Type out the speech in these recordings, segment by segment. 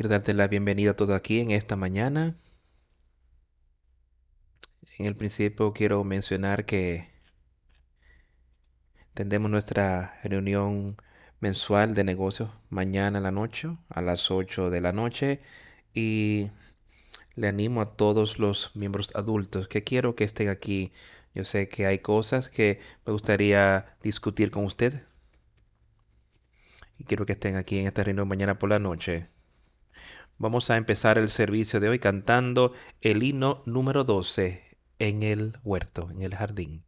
Quiero darte la bienvenida a todos aquí en esta mañana. En el principio quiero mencionar que tendremos nuestra reunión mensual de negocios mañana en la noche a las 8 de la noche y le animo a todos los miembros adultos que quiero que estén aquí. Yo sé que hay cosas que me gustaría discutir con usted y quiero que estén aquí en esta reunión mañana por la noche. Vamos a empezar el servicio de hoy cantando el himno número 12 en el huerto, en el jardín.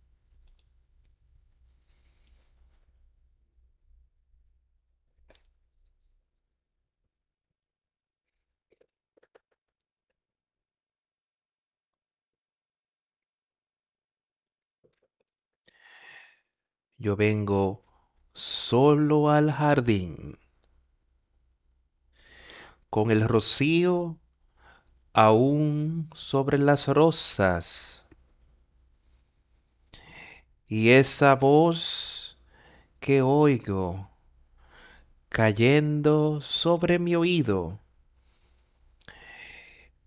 Yo vengo solo al jardín, con el rocío aún sobre las rosas, y esa voz que oigo cayendo sobre mi oído,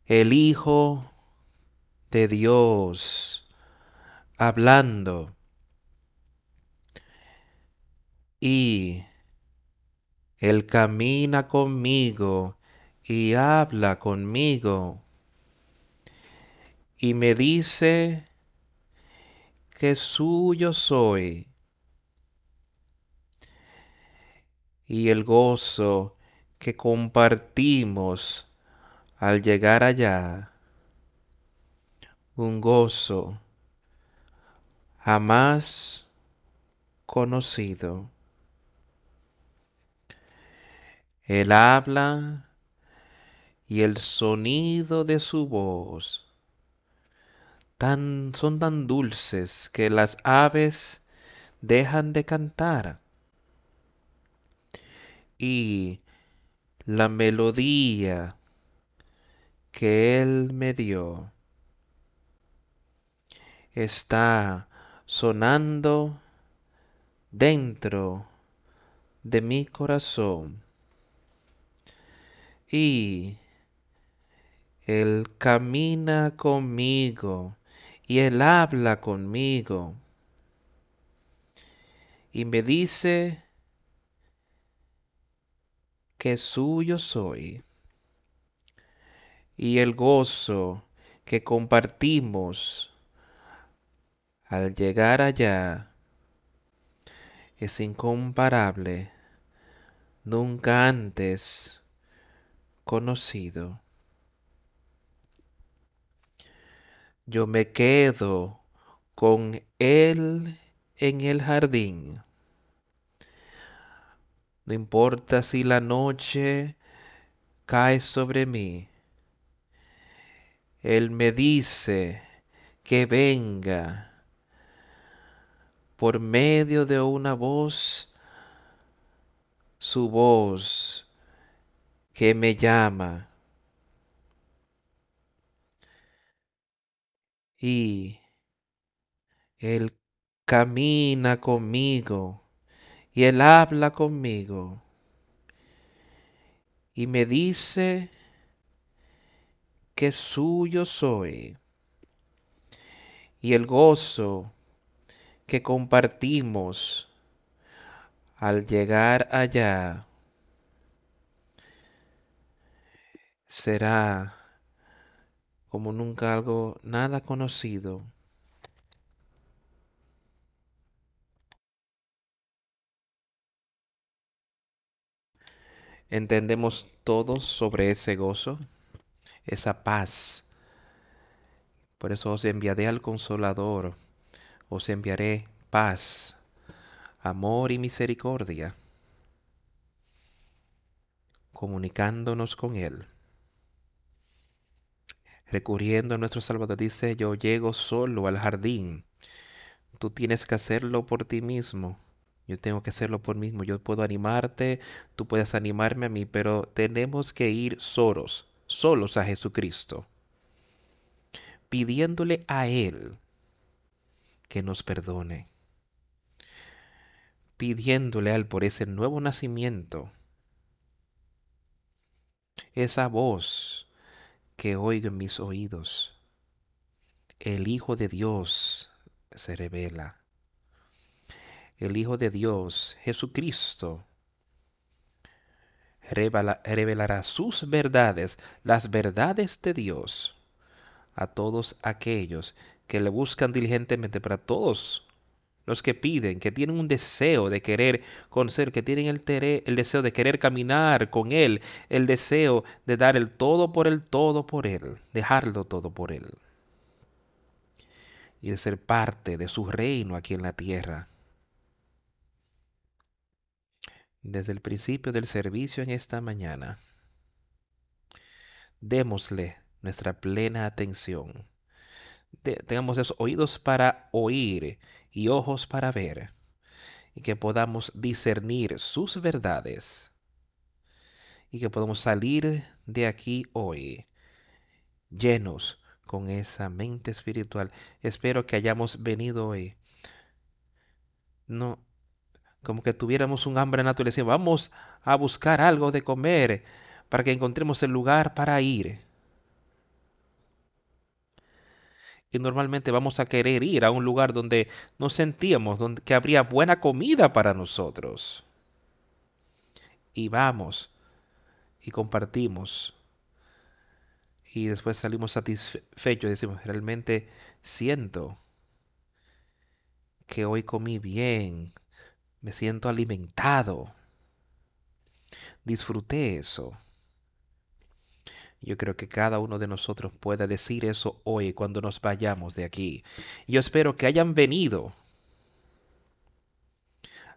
el Hijo de Dios hablando. Y Él camina conmigo y habla conmigo y me dice que suyo soy. Y el gozo que compartimos al llegar allá, un gozo jamás conocido. Él habla y el sonido de su voz tan, son tan dulces que las aves dejan de cantar. Y la melodía que Él me dio está sonando dentro de mi corazón y Él camina conmigo y Él habla conmigo y me dice que suyo soy y el gozo que compartimos al llegar allá es incomparable, nunca antes conocido. Yo me quedo con Él en el jardín. No importa si la noche cae sobre mí. Él me dice que venga por medio de una voz, su voz que me llama. Y Él camina conmigo y Él habla conmigo y me dice que suyo soy y el gozo que compartimos al llegar allá será como nunca algo nada conocido. Entendemos todos sobre ese gozo, esa paz. Por eso os enviaré al consolador, os enviaré paz, amor y misericordia, comunicándonos con Él recurriendo a nuestro Salvador, dice, yo llego solo al jardín. Tú tienes que hacerlo por ti mismo. Yo tengo que hacerlo por mí mismo. Yo puedo animarte, tú puedes animarme a mí, pero tenemos que ir solos, solos a Jesucristo, pidiéndole a Él que nos perdone, pidiéndole a Él por ese nuevo nacimiento, esa voz que oigo en mis oídos. El Hijo de Dios se revela. El Hijo de Dios, Jesucristo, revelará sus verdades, las verdades de Dios, a todos aquellos que le buscan diligentemente, para todos los que piden, que tienen un deseo de querer conocer, que tienen el, el, deseo de querer caminar con Él, el deseo de dar el todo por el todo por Él, dejarlo todo por Él. Y de ser parte de su reino aquí en la tierra. Desde el principio del servicio en esta mañana, démosle nuestra plena atención. Tengamos esos oídos para oír y ojos para ver, y que podamos discernir sus verdades, y que podamos salir de aquí hoy llenos con esa mente espiritual. Espero que hayamos venido hoy. No, como que tuviéramos un hambre natural. Vamos a buscar algo de comer para que encontremos el lugar para ir. Normalmente vamos a querer ir a un lugar donde nos sentíamos, donde que habría buena comida para nosotros. Y vamos y compartimos. Y después salimos satisfechos y decimos, realmente siento que hoy comí bien, me siento alimentado, disfruté eso. Yo creo que cada uno de nosotros pueda decir eso hoy cuando nos vayamos de aquí. Yo espero que hayan venido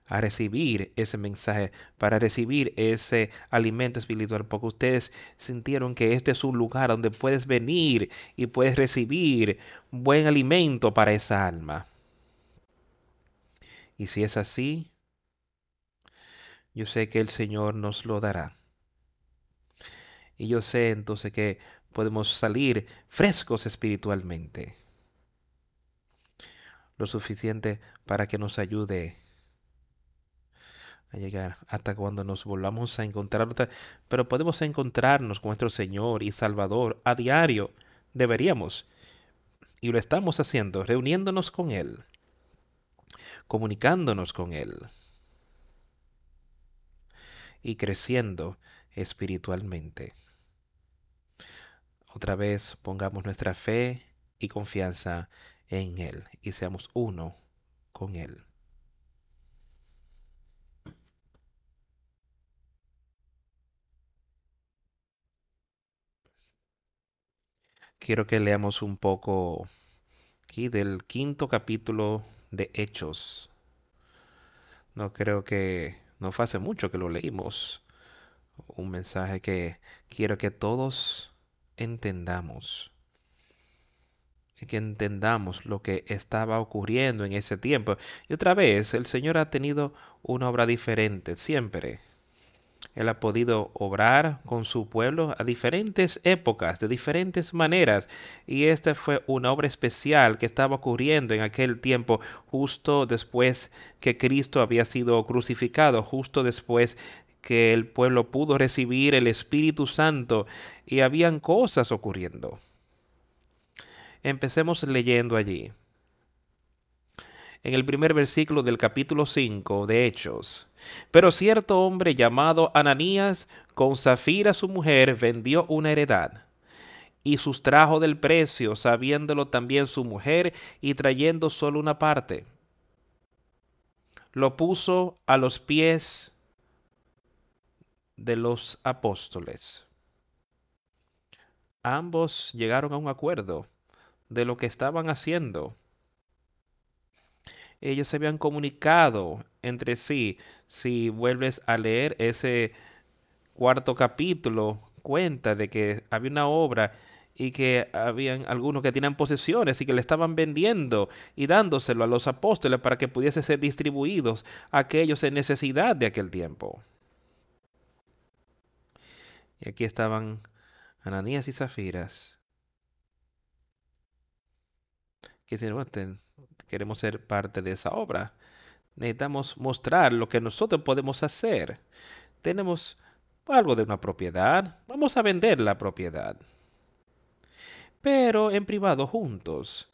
a recibir ese mensaje, para recibir ese alimento espiritual, porque ustedes sintieron que este es un lugar donde puedes venir y puedes recibir buen alimento para esa alma. Y si es así, yo sé que el Señor nos lo dará. Y yo sé entonces que podemos salir frescos espiritualmente. Lo suficiente para que nos ayude a llegar hasta cuando nos volvamos a encontrar. Pero podemos encontrarnos con nuestro Señor y Salvador a diario. Deberíamos. Y lo estamos haciendo, reuniéndonos con Él, comunicándonos con Él y creciendo espiritualmente. Otra vez pongamos nuestra fe y confianza en Él y seamos uno con Él. Quiero que leamos un poco aquí del quinto capítulo de Hechos. No creo que no fue hace mucho que lo leímos. Un mensaje que quiero que todos entendamos. Que entendamos lo que estaba ocurriendo en ese tiempo. Y otra vez, el Señor ha tenido una obra diferente, siempre. Él ha podido obrar con su pueblo a diferentes épocas, de diferentes maneras. Y esta fue una obra especial que estaba ocurriendo en aquel tiempo, justo después que Cristo había sido crucificado, justo después que el pueblo pudo recibir el Espíritu Santo y habían cosas ocurriendo. Empecemos leyendo allí. En el primer versículo del capítulo 5 de Hechos. Pero cierto hombre llamado Ananías, con Zafira su mujer, vendió una heredad y sustrajo del precio, sabiéndolo también su mujer y trayendo solo una parte. Lo puso a los pies de los apóstoles. Ambos llegaron a un acuerdo de lo que estaban haciendo. Ellos se habían comunicado entre sí. Si vuelves a leer ese cuarto capítulo, cuenta de que había una obra y que habían algunos que tenían posesiones y que le estaban vendiendo y dándoselo a los apóstoles para que pudiese ser distribuidos a aquellos en necesidad de aquel tiempo. Y aquí estaban Ananías y Zafiras. Que dicen, queremos ser parte de esa obra. Necesitamos mostrar lo que nosotros podemos hacer. Tenemos algo de una propiedad, vamos a vender la propiedad. Pero en privado juntos,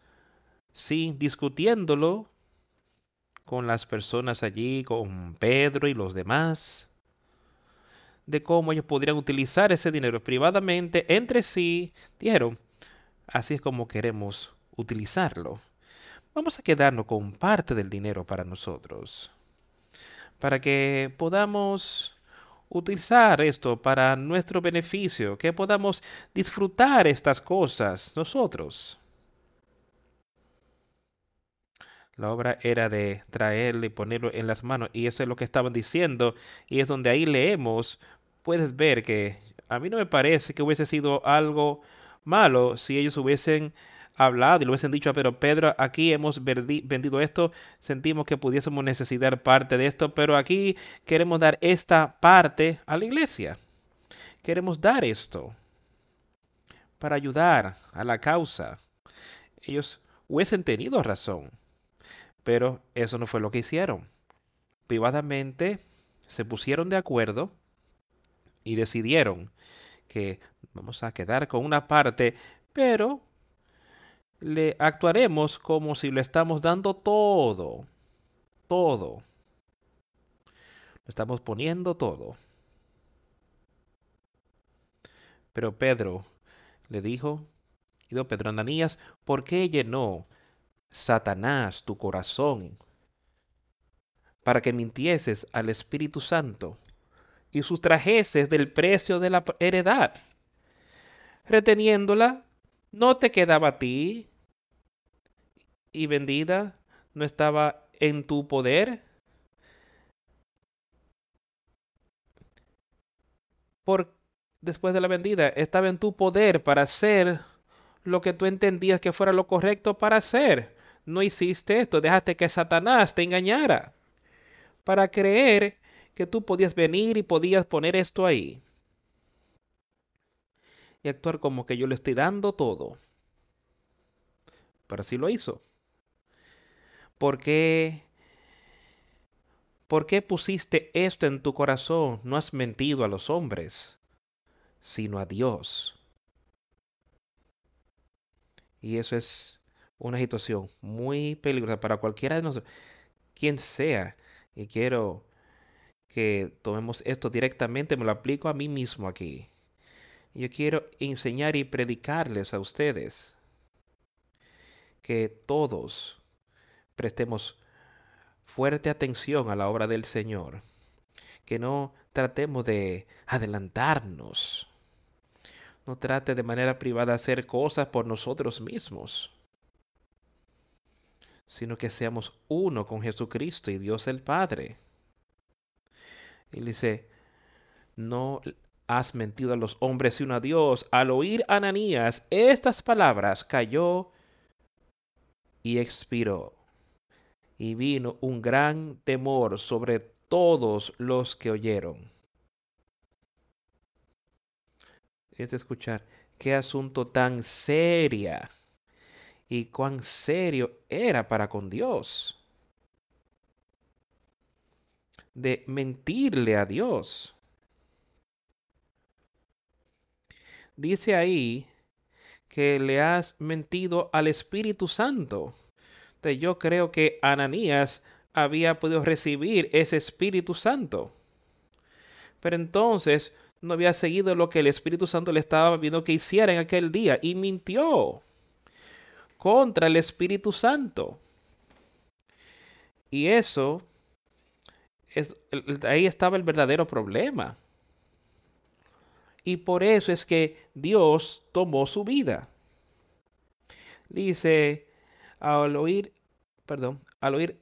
sí, discutiéndolo con las personas allí, con Pedro y los demás, de cómo ellos podrían utilizar ese dinero privadamente entre sí, dijeron, así es como queremos utilizarlo. Vamos a quedarnos con parte del dinero para nosotros, para que podamos utilizar esto para nuestro beneficio, que podamos disfrutar estas cosas nosotros. La obra era de traerle y ponerlo en las manos. Y eso es lo que estaban diciendo. Y es donde ahí leemos, puedes ver que a mí no me parece que hubiese sido algo malo si ellos hubiesen hablado y lo hubiesen dicho, pero Pedro, aquí hemos vendido esto, sentimos que pudiésemos necesitar parte de esto, pero aquí queremos dar esta parte a la iglesia. Queremos dar esto para ayudar a la causa. Ellos hubiesen tenido razón. Pero eso no fue lo que hicieron. Privadamente se pusieron de acuerdo y decidieron que vamos a quedar con una parte, pero le actuaremos como si lo estamos dando todo. Todo. Lo estamos poniendo todo. Pero Pedro le dijo, y don Pedro Ananías, ¿por qué llenó Satanás tu corazón para que mintieses al Espíritu Santo y sustrajeses del precio de la heredad. Reteniéndola, no te quedaba a ti y vendida no estaba en tu poder. Por después de la vendida estaba en tu poder para hacer lo que tú entendías que fuera lo correcto para hacer no hiciste esto, dejaste que Satanás te engañara para creer que tú podías venir y podías poner esto ahí. Y actuar como que yo le estoy dando todo. Pero así lo hizo. ¿Por qué? ¿Por qué pusiste esto en tu corazón? No has mentido a los hombres, sino a Dios. Y eso es una situación muy peligrosa para cualquiera de nosotros, quien sea. Y quiero que tomemos esto directamente, me lo aplico a mí mismo aquí. Yo quiero enseñar y predicarles a ustedes que todos prestemos fuerte atención a la obra del Señor, que no tratemos de adelantarnos, no trate de manera privada hacer cosas por nosotros mismos sino que seamos uno con Jesucristo y Dios el Padre. Y dice, no has mentido a los hombres sino a Dios. Al oír Ananías estas palabras, cayó y expiró. Y vino un gran temor sobre todos los que oyeron. Es de escuchar, qué asunto tan seria y cuán serio era para con Dios. De mentirle a Dios. Dice ahí que le has mentido al Espíritu Santo. Entonces yo creo que Ananías había podido recibir ese Espíritu Santo. Pero entonces no había seguido lo que el Espíritu Santo le estaba viendo que hiciera en aquel día y mintió contra el Espíritu Santo. Y eso, es, ahí estaba el verdadero problema. Y por eso es que Dios tomó su vida. Dice, al oír, perdón, al oír,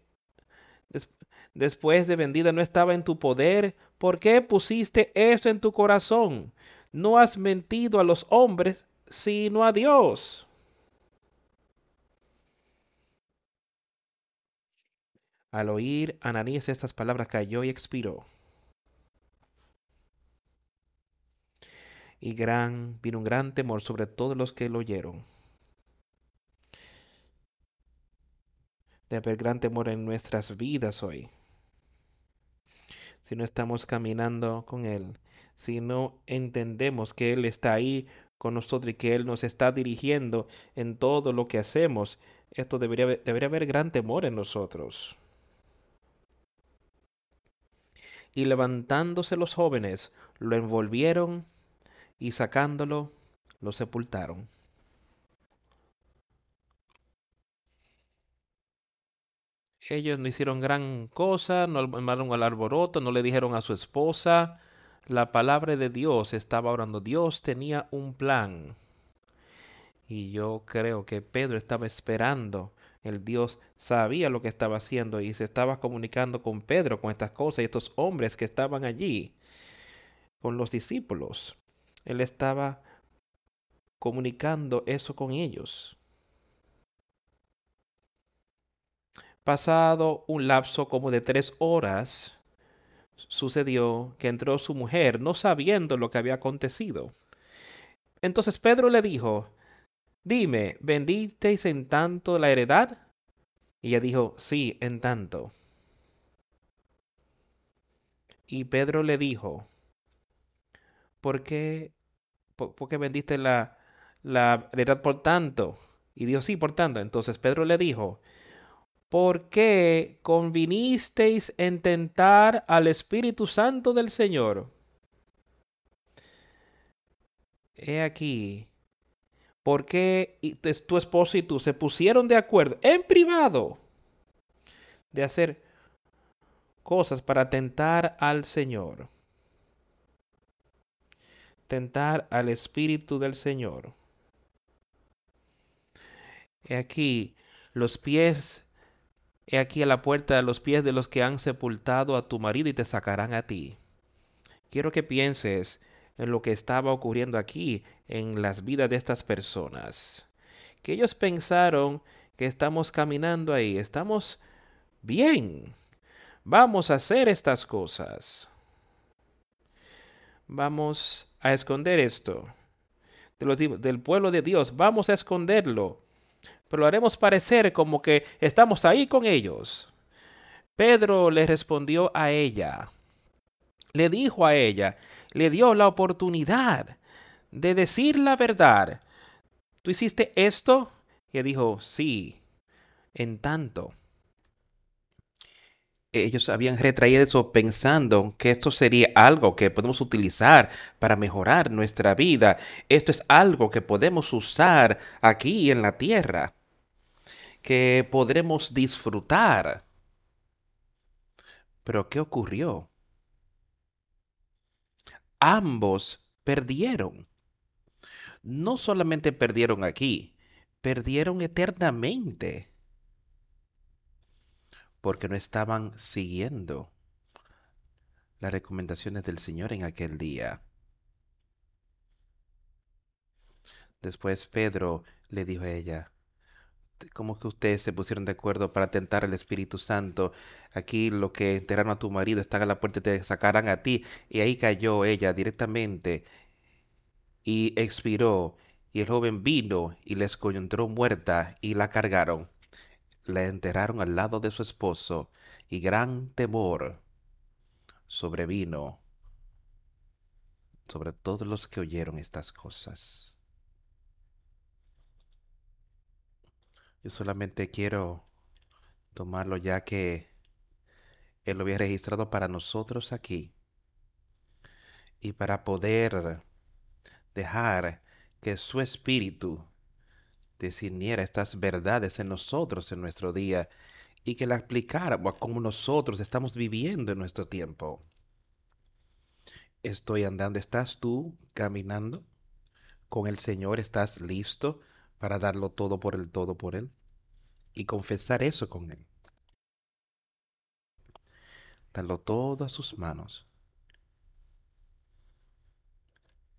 después de vendida no estaba en tu poder, ¿por qué pusiste esto en tu corazón? No has mentido a los hombres, sino a Dios. Al oír Ananías estas palabras cayó y expiró. Y gran, vino un gran temor sobre todos los que lo oyeron. De haber gran temor en nuestras vidas hoy. si no estamos caminando con Él, si no entendemos que Él está ahí con nosotros y que Él nos está dirigiendo en todo lo que hacemos, esto debería, debería haber gran temor en nosotros. Y levantándose los jóvenes, lo envolvieron y sacándolo, lo sepultaron. Ellos no hicieron gran cosa, no armaron al arboroto, no le dijeron a su esposa. La palabra de Dios estaba orando. Dios tenía un plan. Y yo creo que Pedro estaba esperando. El Dios sabía lo que estaba haciendo y se estaba comunicando con Pedro con estas cosas y estos hombres que estaban allí, con los discípulos. Él estaba comunicando eso con ellos. Pasado un lapso como de tres horas, sucedió que entró su mujer, no sabiendo lo que había acontecido. Entonces Pedro le dijo, Dime, ¿vendisteis en tanto la heredad? Y ella dijo, Sí, en tanto. Y Pedro le dijo, ¿por qué, por, qué vendiste la, la heredad por tanto? Y dijo, sí, por tanto. Entonces Pedro le dijo, ¿por qué convinisteis en tentar al Espíritu Santo del Señor? He aquí, ¿por qué tu esposo y tú se pusieron de acuerdo en privado de hacer cosas para tentar al Señor? Tentar al Espíritu del Señor. He aquí, los pies He aquí a la puerta los pies de los que han sepultado a tu marido y te sacarán a ti. Quiero que pienses en lo que estaba ocurriendo aquí en las vidas de estas personas. Que ellos pensaron que estamos caminando ahí, estamos bien, vamos a hacer estas cosas. Vamos a esconder esto del pueblo de Dios, vamos a esconderlo pero lo haremos parecer como que estamos ahí con ellos. Pedro le respondió a ella, le dijo a ella, le dio la oportunidad de decir la verdad. ¿Tú hiciste esto? Y ella dijo, sí, en tanto. Ellos habían retraído eso pensando que esto sería algo que podemos utilizar para mejorar nuestra vida. Esto es algo que podemos usar aquí en la tierra que podremos disfrutar. Pero ¿qué ocurrió? Ambos perdieron. No solamente perdieron aquí, perdieron eternamente. Porque no estaban siguiendo las recomendaciones del Señor en aquel día. Después Pedro le dijo a ella, ¿Cómo que ustedes se pusieron de acuerdo para tentar al Espíritu Santo? Aquí lo que enterraron a tu marido están a la puerta y te sacarán a ti. Y ahí cayó ella directamente y expiró. Y el joven vino y la encontró muerta y la cargaron. La enterraron al lado de su esposo y gran temor sobrevino sobre todos los que oyeron estas cosas. Yo solamente quiero tomarlo ya que Él lo había registrado para nosotros aquí. Y para poder dejar que su espíritu discerniera estas verdades en nosotros en nuestro día y que la aplicáramos como nosotros estamos viviendo en nuestro tiempo. Estoy andando, ¿estás tú caminando con el Señor? ¿Estás listo para darlo todo por el todo por Él y confesar eso con Él. Darlo todo a sus manos.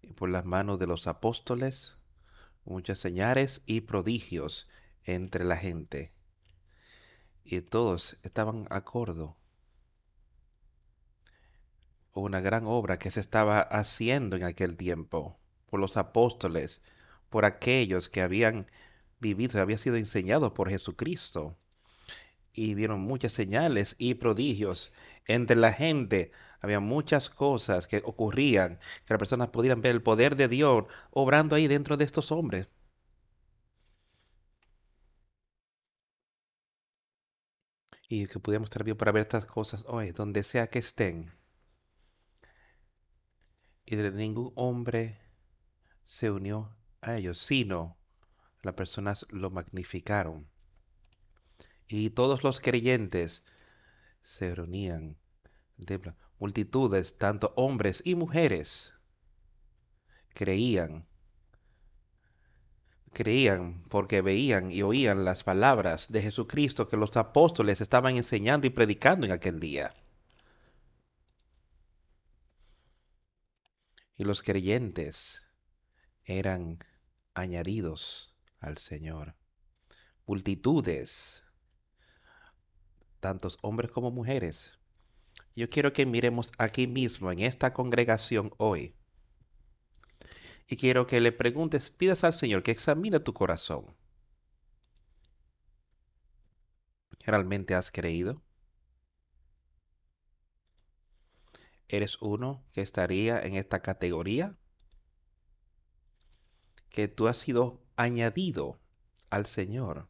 Y por las manos de los apóstoles, muchas señales y prodigios entre la gente. Y todos estaban acuerdo. Una gran obra que se estaba haciendo en aquel tiempo por los apóstoles, por aquellos que habían vivido, había sido enseñado por Jesucristo. y vieron muchas señales y prodigios entre la gente. Había muchas cosas que ocurrían, que las personas pudieran ver el poder de Dios obrando ahí dentro de estos hombres. Y que pudiéramos estar bien para ver estas cosas hoy, donde sea que estén. Y de ningún hombre se unió a ellos, sino las personas lo magnificaron. Y todos los creyentes se reunían. Multitudes, tanto hombres y mujeres, creían. Creían porque veían y oían las palabras de Jesucristo que los apóstoles estaban enseñando y predicando en aquel día. Y los creyentes eran añadidos al Señor. Multitudes, tantos hombres como mujeres. Yo quiero que miremos aquí mismo, en esta congregación hoy. Y quiero que le preguntes, pidas al Señor que examine tu corazón. ¿Realmente has creído? ¿Eres uno que estaría en esta categoría? Que tú has sido añadido al Señor.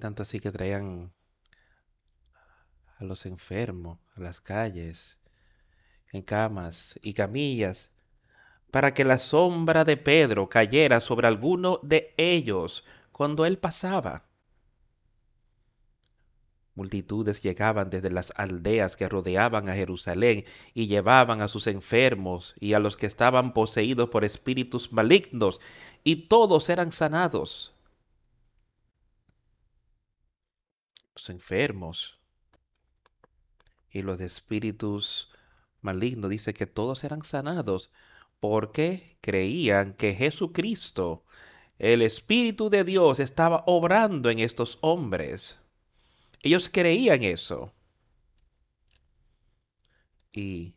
Tanto así que traían a los enfermos a las calles, en camas y camillas, para que la sombra de Pedro cayera sobre alguno de ellos cuando él pasaba. Multitudes llegaban desde las aldeas que rodeaban a Jerusalén y llevaban a sus enfermos y a los que estaban poseídos por espíritus malignos, y todos eran sanados. Los enfermos y los de espíritus malignos, dice que todos eran sanados porque creían que Jesucristo, el Espíritu de Dios, estaba obrando en estos hombres. Ellos creían eso. Y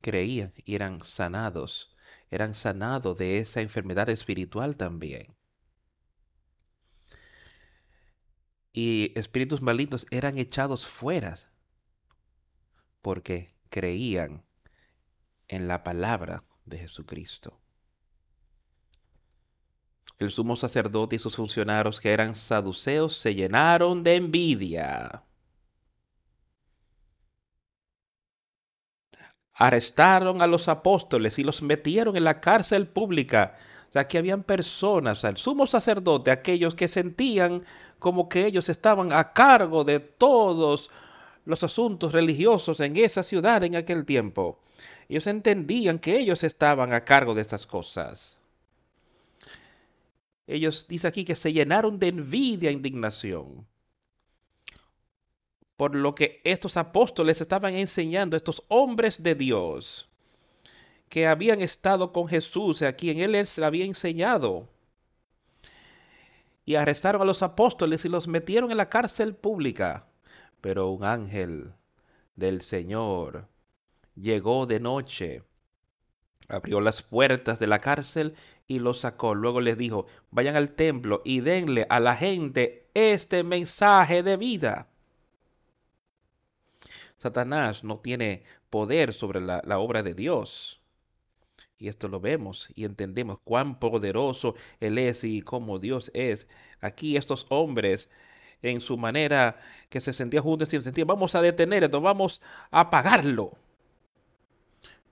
creían y eran sanados. Eran sanados de esa enfermedad espiritual también. Y espíritus malignos eran echados fuera porque creían en la palabra de Jesucristo el sumo sacerdote y sus funcionarios que eran saduceos se llenaron de envidia. Arrestaron a los apóstoles y los metieron en la cárcel pública. O sea, que habían personas, el sumo sacerdote, aquellos que sentían como que ellos estaban a cargo de todos los asuntos religiosos en esa ciudad en aquel tiempo. Ellos entendían que ellos estaban a cargo de estas cosas. Ellos dice aquí que se llenaron de envidia e indignación por lo que estos apóstoles estaban enseñando, estos hombres de Dios que habían estado con Jesús, a quien él les había enseñado. Y arrestaron a los apóstoles y los metieron en la cárcel pública. Pero un ángel del Señor llegó de noche abrió las puertas de la cárcel y los sacó. Luego les dijo, vayan al templo y denle a la gente este mensaje de vida. Satanás no tiene poder sobre la, obra de Dios. Y esto lo vemos y entendemos cuán poderoso Él es y cómo Dios es. Aquí estos hombres, en su manera que se sentían juntos, se sentían, vamos a detener esto, vamos a apagarlo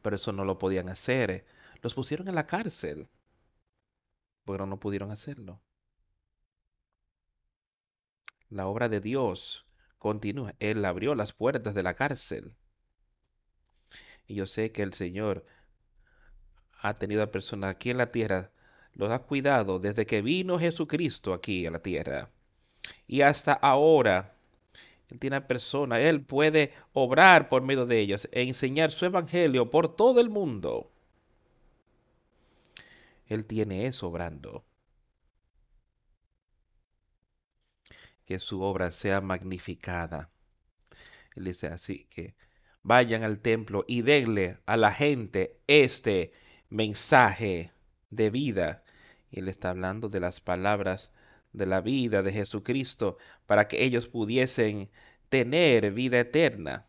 pero eso no lo podían hacer. Los pusieron en la cárcel, pero no pudieron hacerlo. La obra de Dios continúa. Él abrió las puertas de la cárcel. Y yo sé que el Señor ha tenido a personas aquí en la tierra, los ha cuidado desde que vino Jesucristo aquí a la tierra. Y hasta ahora él tiene personas, Él puede obrar por medio de ellos e enseñar su evangelio por todo el mundo. Él tiene eso obrando. Que su obra sea magnificada. Él dice así que vayan al templo y denle a la gente este mensaje de vida. Y él está hablando de las palabras de la vida de Jesucristo para que ellos pudiesen tener vida eterna.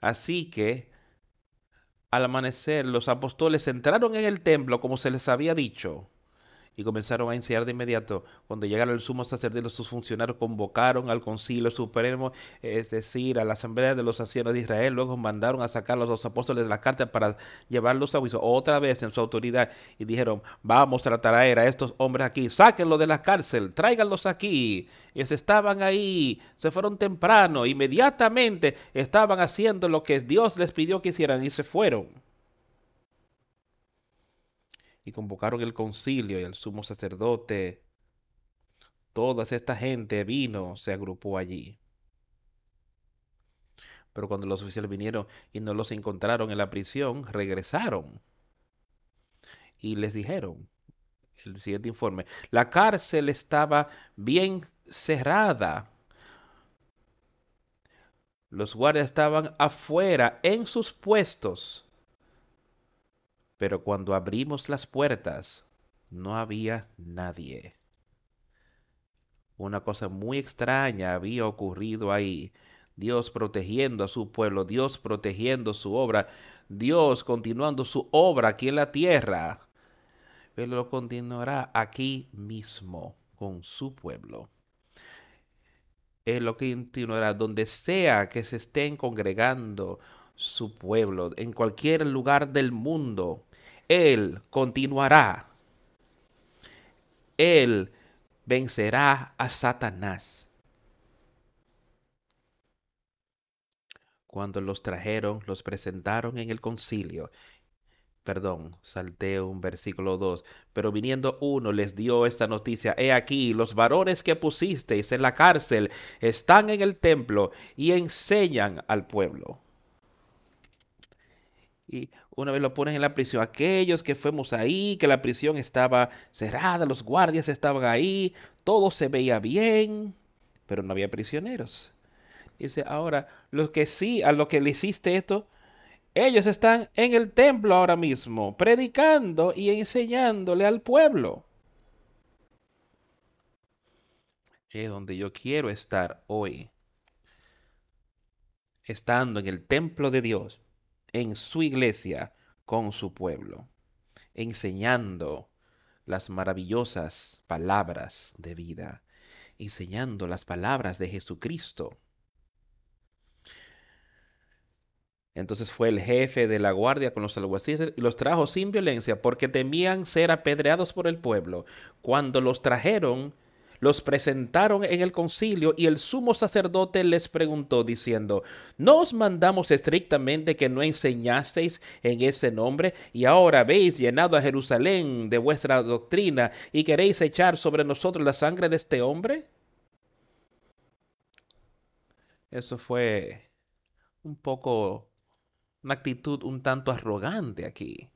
Así que al amanecer los apóstoles entraron en el templo como se les había dicho y comenzaron a enseñar de inmediato. Cuando llegaron el sumo sacerdote, sus funcionarios convocaron al concilio supremo, es decir, a la asamblea de los ancianos de Israel. Luego mandaron a sacar a los apóstoles de la carta para llevarlos a juicio otra vez en su autoridad y dijeron, vamos a traer a estos hombres aquí, sáquenlos de la cárcel, tráiganlos aquí. Ellos estaban ahí, se fueron temprano, inmediatamente estaban haciendo lo que Dios les pidió que hicieran y se fueron y convocaron el concilio y el sumo sacerdote. Toda esta gente vino, se agrupó allí. Pero cuando los oficiales vinieron y no los encontraron en la prisión, regresaron y les dijeron, el siguiente informe, la cárcel estaba bien cerrada. Los guardias estaban afuera en sus puestos pero cuando abrimos las puertas, no había nadie. Una cosa muy extraña había ocurrido ahí. Dios protegiendo a su pueblo, Dios protegiendo su obra, Dios continuando su obra aquí en la tierra. Él lo continuará aquí mismo con su pueblo. Él lo continuará donde sea que se estén congregando su pueblo, en cualquier lugar del mundo. Él continuará. Él vencerá a Satanás. Cuando los trajeron, los presentaron en el concilio. Perdón, salté un versículo 2. Pero viniendo uno les dio esta noticia. He aquí, los varones que pusisteis en la cárcel están en el templo y enseñan al pueblo y una vez lo pones en la prisión, aquellos que fuimos ahí, que la prisión estaba cerrada, los guardias estaban ahí, todo se veía bien, pero no había prisioneros. Dice, ahora, los que sí, a los que le hiciste esto, ellos están en el templo ahora mismo, predicando y enseñándole al pueblo. Es donde yo quiero estar hoy, estando en el templo de Dios en su iglesia con su pueblo, enseñando las maravillosas palabras de vida, enseñando las palabras de Jesucristo. Entonces fue el jefe de la guardia con los alguaciles y los trajo sin violencia porque temían ser apedreados por el pueblo. Cuando los trajeron, los presentaron en el concilio y el sumo sacerdote les preguntó diciendo, ¿no os mandamos estrictamente que no enseñasteis en ese nombre y ahora habéis llenado a Jerusalén de vuestra doctrina y queréis echar sobre nosotros la sangre de este hombre? Eso fue un poco, una actitud un tanto arrogante aquí,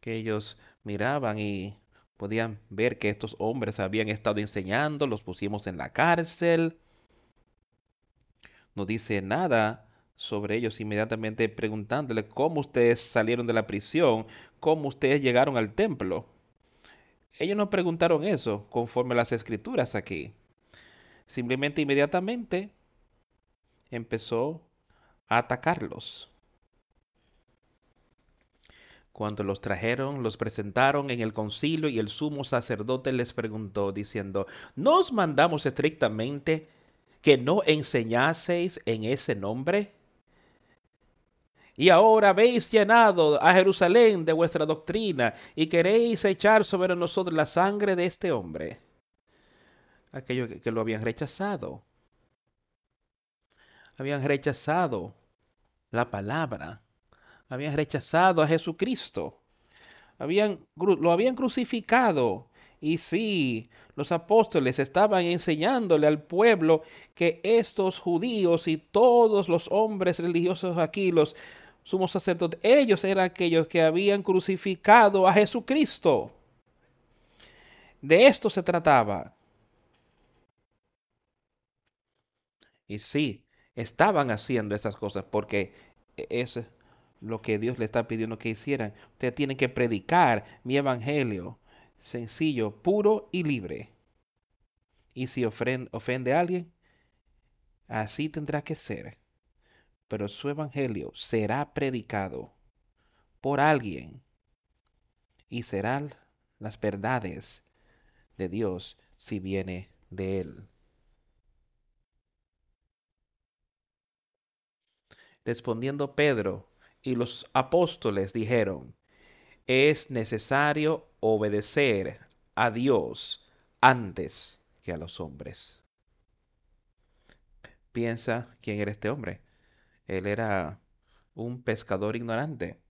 que ellos miraban y Podían ver que estos hombres habían estado enseñando, los pusimos en la cárcel. No dice nada sobre ellos inmediatamente preguntándole cómo ustedes salieron de la prisión, cómo ustedes llegaron al templo. Ellos no preguntaron eso conforme a las escrituras aquí. Simplemente inmediatamente empezó a atacarlos. Cuando los trajeron, los presentaron en el concilio y el sumo sacerdote les preguntó, diciendo, ¿no os mandamos estrictamente que no enseñaseis en ese nombre? Y ahora habéis llenado a Jerusalén de vuestra doctrina y queréis echar sobre nosotros la sangre de este hombre. Aquellos que, que lo habían rechazado. Habían rechazado la palabra habían rechazado a Jesucristo, habían, lo habían crucificado. Y sí, los apóstoles estaban enseñándole al pueblo que estos judíos y todos los hombres religiosos aquí, los sumos sacerdotes, ellos eran aquellos que habían crucificado a Jesucristo. De esto se trataba. Y sí, estaban haciendo esas cosas porque eso es lo que Dios le está pidiendo que hicieran. Ustedes tienen que predicar mi evangelio sencillo, puro y libre. Y si ofende a alguien, así tendrá que ser. Pero su evangelio será predicado por alguien y serán las verdades de Dios si viene de él. Respondiendo Pedro y los apóstoles dijeron, es necesario obedecer a Dios antes que a los hombres. Piensa quién era este hombre. Él era un pescador ignorante.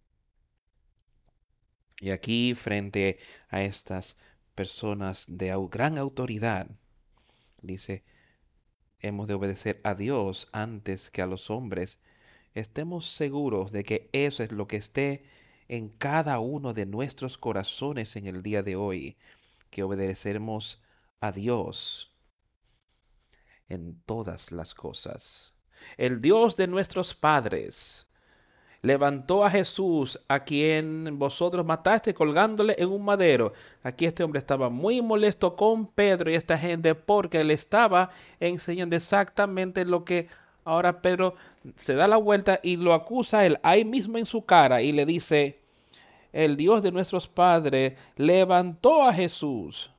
Y aquí, frente a estas personas de gran autoridad, dice, hemos de obedecer a Dios antes que a los hombres. Estemos seguros de que eso es lo que esté en cada uno de nuestros corazones en el día de hoy, que obedeceremos a Dios en todas las cosas. El Dios de nuestros padres levantó a Jesús, a quien vosotros mataste colgándole en un madero. Aquí este hombre estaba muy molesto con Pedro y esta gente porque le estaba enseñando exactamente lo que ahora Pedro se da la vuelta y lo acusa él ahí mismo en su cara y le dice, el Dios de nuestros padres levantó a Jesús,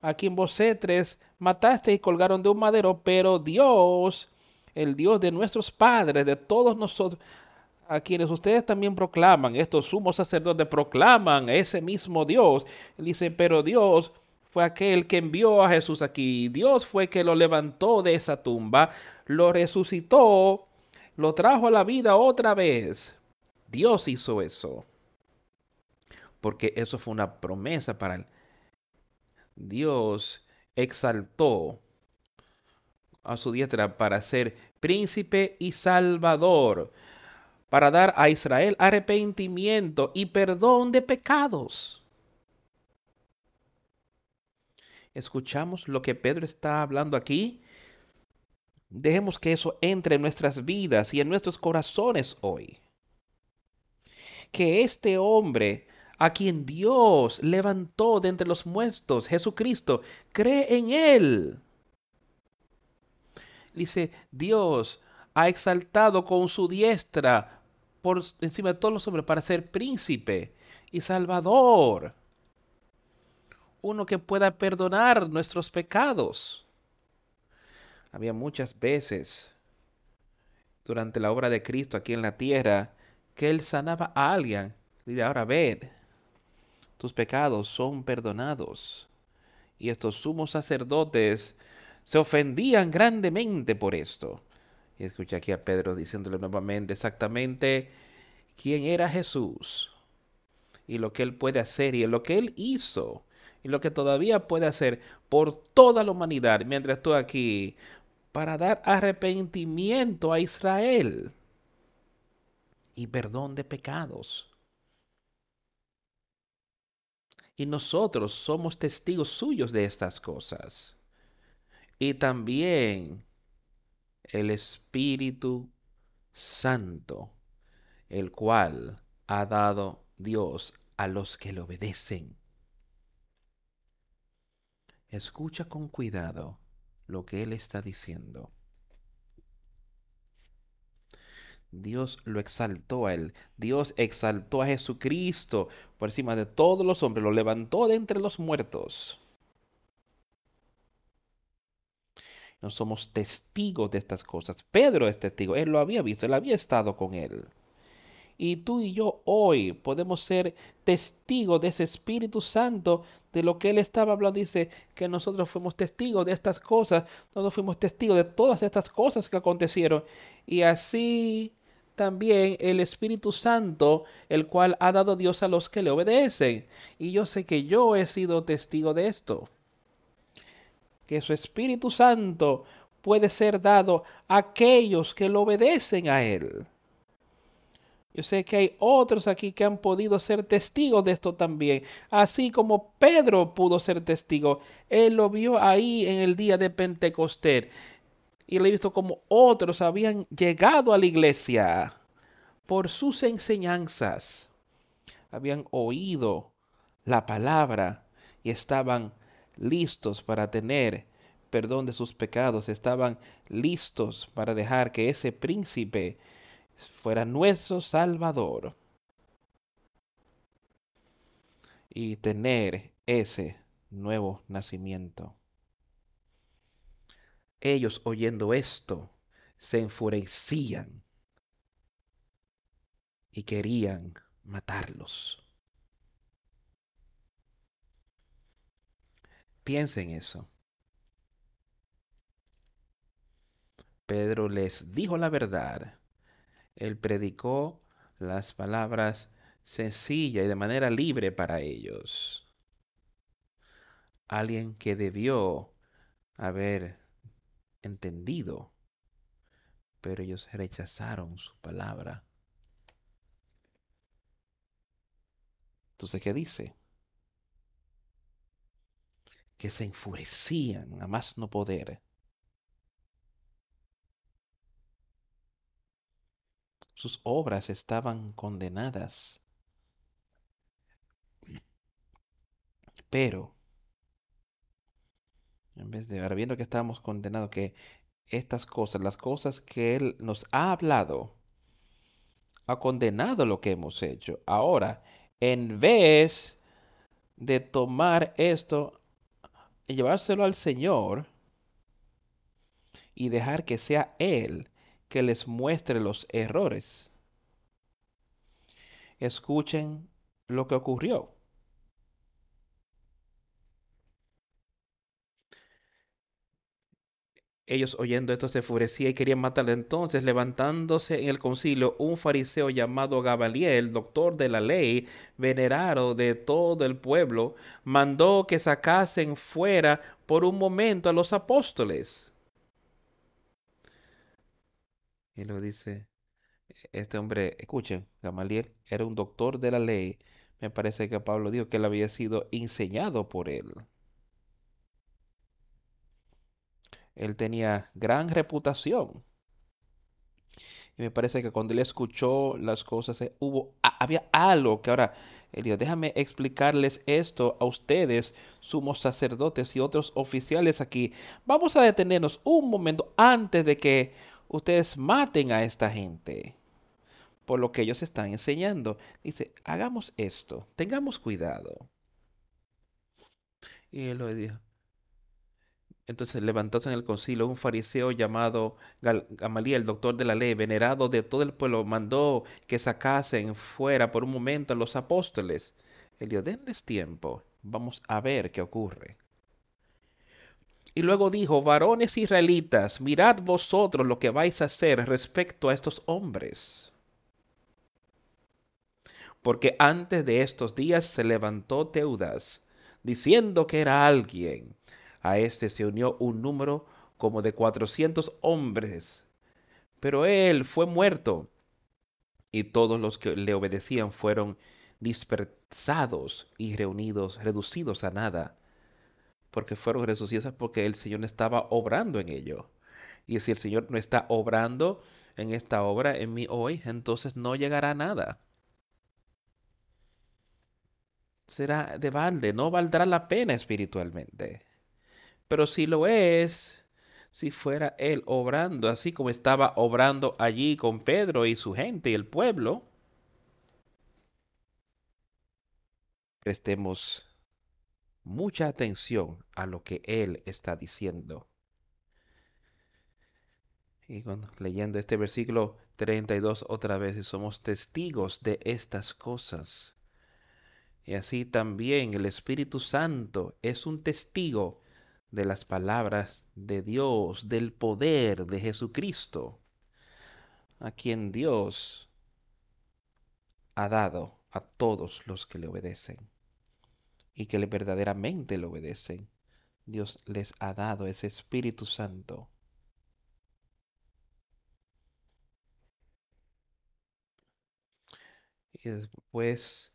a quien vosotros mataste y colgaron de un madero, pero Dios, el Dios de nuestros padres, de todos nosotros, a quienes ustedes también proclaman, estos sumos sacerdotes proclaman ese mismo Dios. Él dice, pero Dios fue aquel que envió a Jesús aquí. Dios fue que lo levantó de esa tumba, lo resucitó, lo trajo a la vida otra vez. Dios hizo eso. Porque eso fue una promesa para él. Dios exaltó a su diestra para ser príncipe y salvador para dar a Israel arrepentimiento y perdón de pecados. ¿Escuchamos lo que Pedro está hablando aquí? Dejemos que eso entre en nuestras vidas y en nuestros corazones hoy. Que este hombre a quien Dios levantó de entre los muertos, Jesucristo, cree en él. Dice, Dios ha exaltado con su diestra por encima de todos los hombres para ser príncipe y salvador. Uno que pueda perdonar nuestros pecados. Había muchas veces durante la obra de Cristo aquí en la tierra que Él sanaba a alguien. Y ahora ved, tus pecados son perdonados. Y estos sumos sacerdotes se ofendían grandemente por esto. Y escucha aquí a Pedro diciéndole nuevamente exactamente quién era Jesús y lo que él puede hacer y lo que él hizo y lo que todavía puede hacer por toda la humanidad mientras estoy aquí para dar arrepentimiento a Israel y perdón de pecados. Y nosotros somos testigos suyos de estas cosas. Y también el Espíritu Santo, el cual ha dado Dios a los que le obedecen. Escucha con cuidado lo que Él está diciendo. Dios lo exaltó a Él. Dios exaltó a Jesucristo por encima de todos los hombres. Lo levantó de entre los muertos. no somos testigos de estas cosas. Pedro es testigo, él lo había visto, él había estado con él. Y tú y yo hoy podemos ser testigos de ese Espíritu Santo, de lo que Él estaba hablando. Dice que nosotros fuimos testigos de estas cosas, nosotros fuimos testigos de todas estas cosas que acontecieron. Y así también el Espíritu Santo, el cual ha dado Dios a los que le obedecen. Y yo sé que yo he sido testigo de esto que su Espíritu Santo puede ser dado a aquellos que lo obedecen a Él. Yo sé que hay otros aquí que han podido ser testigos de esto también, así como Pedro pudo ser testigo. Él lo vio ahí en el día de Pentecostés. y le he visto como otros habían llegado a la iglesia por sus enseñanzas. Habían oído la palabra y estaban listos para tener perdón de sus pecados, estaban listos para dejar que ese príncipe fuera nuestro Salvador y tener ese nuevo nacimiento. Ellos oyendo esto se enfurecían y querían matarlos. Piensen eso. Pedro les dijo la verdad. Él predicó las palabras sencillas y de manera libre para ellos. Alguien que debió haber entendido, pero ellos rechazaron su palabra. Entonces, ¿qué dice? Que se enfurecían a más no poder. Sus obras estaban condenadas. Pero, en vez de, ahora viendo que estamos condenados, que estas cosas, las cosas que Él nos ha hablado, ha condenado lo que hemos hecho. Ahora, en vez de tomar esto y llevárselo al Señor y dejar que sea Él que les muestre los errores. Escuchen lo que ocurrió. Ellos oyendo esto se enfurecían y querían matarle. Entonces, levantándose en el concilio, un fariseo llamado Gabaliel, doctor de la ley, venerado de todo el pueblo, mandó que sacasen fuera por un momento a los apóstoles. Y lo dice, este hombre, escuchen, Gamaliel era un doctor de la ley. Me parece que Pablo dijo que él había sido enseñado por él. Él tenía gran reputación. Y me parece que cuando él escuchó las cosas, eh, hubo, había algo que ahora, él dijo, déjame explicarles esto a ustedes, sumos sacerdotes y otros oficiales aquí. Vamos a detenernos un momento antes de que ustedes maten a esta gente por lo que ellos están enseñando. Dice, hagamos esto, tengamos cuidado. Y él lo dijo, entonces levantóse en el concilio un fariseo llamado Gamaliel, el doctor de la ley, venerado de todo el pueblo, mandó que sacasen fuera por un momento a los apóstoles. Él dijo, denles tiempo, vamos a ver qué ocurre. Y luego dijo, varones israelitas, mirad vosotros lo que vais a hacer respecto a estos hombres. Porque antes de estos días se levantó Teudas, diciendo que era alguien a este se unió un número como de cuatrocientos hombres. Pero él fue muerto y todos los que le obedecían fueron dispersados y reunidos, reducidos a nada, porque fueron resucitados porque el Señor estaba obrando en ello. Y si el Señor no está obrando en esta obra en mí hoy, entonces no llegará nada. Será de balde, no valdrá la pena espiritualmente. Pero si lo es, si fuera él obrando así como estaba obrando allí con Pedro y su gente y el pueblo, prestemos mucha atención a lo que él está diciendo. Y leyendo este versículo 32 otra vez, somos testigos de estas cosas. Y así también el Espíritu Santo es un testigo de las palabras de Dios, del poder de Jesucristo, a quien Dios ha dado a todos los que le obedecen y que verdaderamente le obedecen. Dios les ha dado ese Espíritu Santo. Y después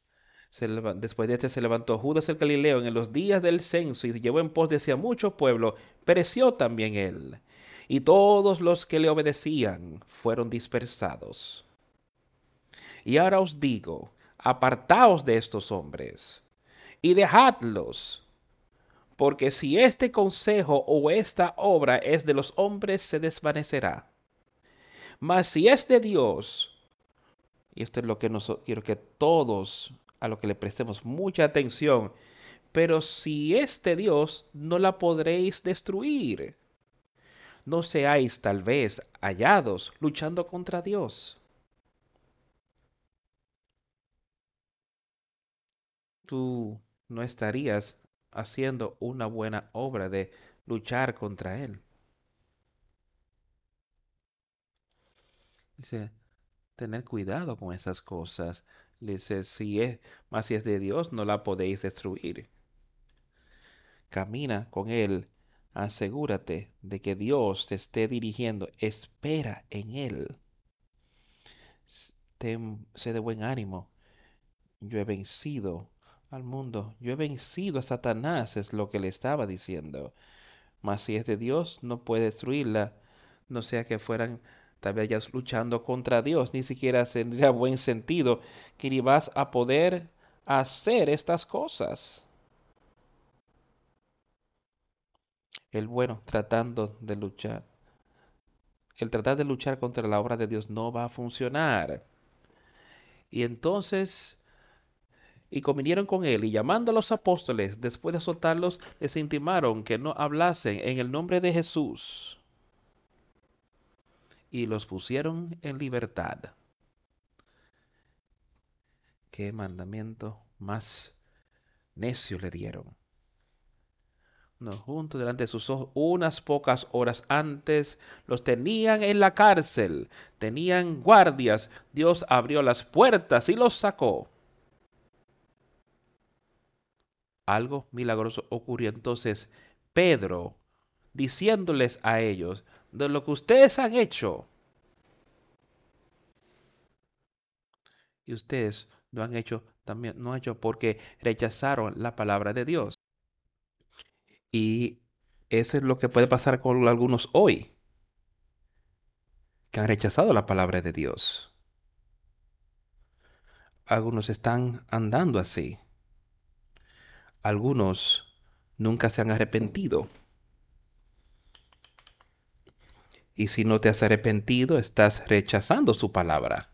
después de este se levantó Judas el Galileo en los días del censo y llevó en pos de sí a mucho pueblo, pereció también él. y todos los que le obedecían fueron dispersados. Y ahora os digo, apartaos de estos hombres y dejadlos, porque si este consejo o esta obra es de los hombres, se desvanecerá. Mas si es de Dios, y esto es lo que nosotros, quiero que todos, a lo que le prestemos mucha atención, pero si es de Dios, no la podréis destruir. No seáis tal vez hallados luchando contra Dios. Tú no estarías haciendo una buena obra de luchar contra Él. Dice, tener cuidado con esas cosas. Dice, si es, más si es de Dios, no la podéis destruir. Camina con Él. Asegúrate de que Dios te esté dirigiendo. Espera en Él. sé de buen ánimo. Yo he vencido al mundo. Yo he vencido a Satanás, es lo que le estaba diciendo. Mas si es de Dios, no puede destruirla. No sea que fueran tal vez luchando contra Dios. Ni siquiera tendría buen sentido que ni vas a poder hacer estas cosas. El bueno tratando de luchar. El tratar de luchar contra la obra de Dios no va a funcionar. Y entonces y convinieron con él, y llamando a los apóstoles, después de soltarlos, les intimaron que no hablasen en el nombre de Jesús. Y los pusieron en libertad. Qué mandamiento más necio le dieron. No, junto delante de sus ojos, unas pocas horas antes, los tenían en la cárcel, tenían guardias, Dios abrió las puertas y los sacó algo milagroso ocurrió. Entonces Pedro, diciéndoles a ellos, de lo que ustedes han hecho, y ustedes no han hecho también, no han hecho porque rechazaron la palabra de Dios. Y eso es lo que puede pasar con algunos hoy, que han rechazado la palabra de Dios. Algunos están andando así algunos nunca se han arrepentido. Y si no te has arrepentido, estás rechazando su palabra.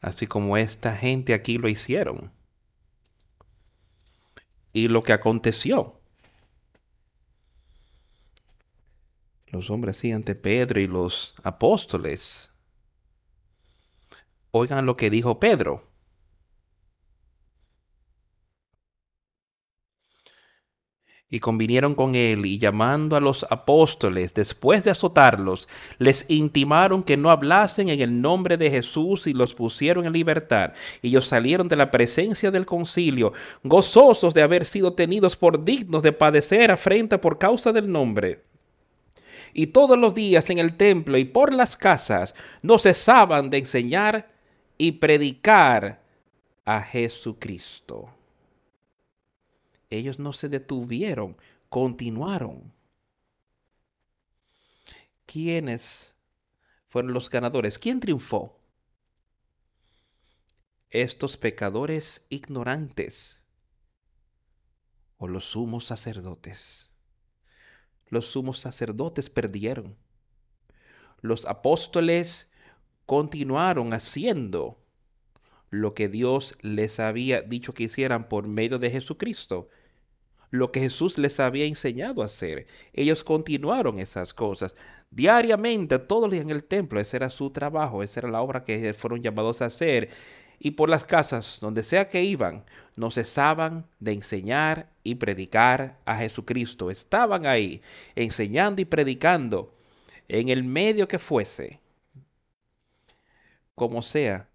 Así como esta gente aquí lo hicieron. Y lo que aconteció. Los hombres sí ante Pedro y los apóstoles. Oigan lo que dijo Pedro. Y convinieron con él, y llamando a los apóstoles, después de azotarlos, les intimaron que no hablasen en el nombre de Jesús y los pusieron en libertad. Ellos salieron de la presencia del concilio, gozosos de haber sido tenidos por dignos de padecer afrenta por causa del nombre. Y todos los días en el templo y por las casas no cesaban de enseñar y predicar a Jesucristo ellos no se detuvieron, continuaron. ¿Quiénes fueron los ganadores? ¿Quién triunfó? Estos pecadores ignorantes o los sumos sacerdotes. Los sumos sacerdotes perdieron. Los apóstoles continuaron haciendo lo que Dios les había dicho que hicieran por medio de Jesucristo lo que Jesús les había enseñado a hacer. Ellos continuaron esas cosas diariamente, todos los días en el templo. Ese era su trabajo, esa era la obra que fueron llamados a hacer. Y por las casas, donde sea que iban, no cesaban de enseñar y predicar a Jesucristo. Estaban ahí, enseñando y predicando en el medio que fuese, como sea,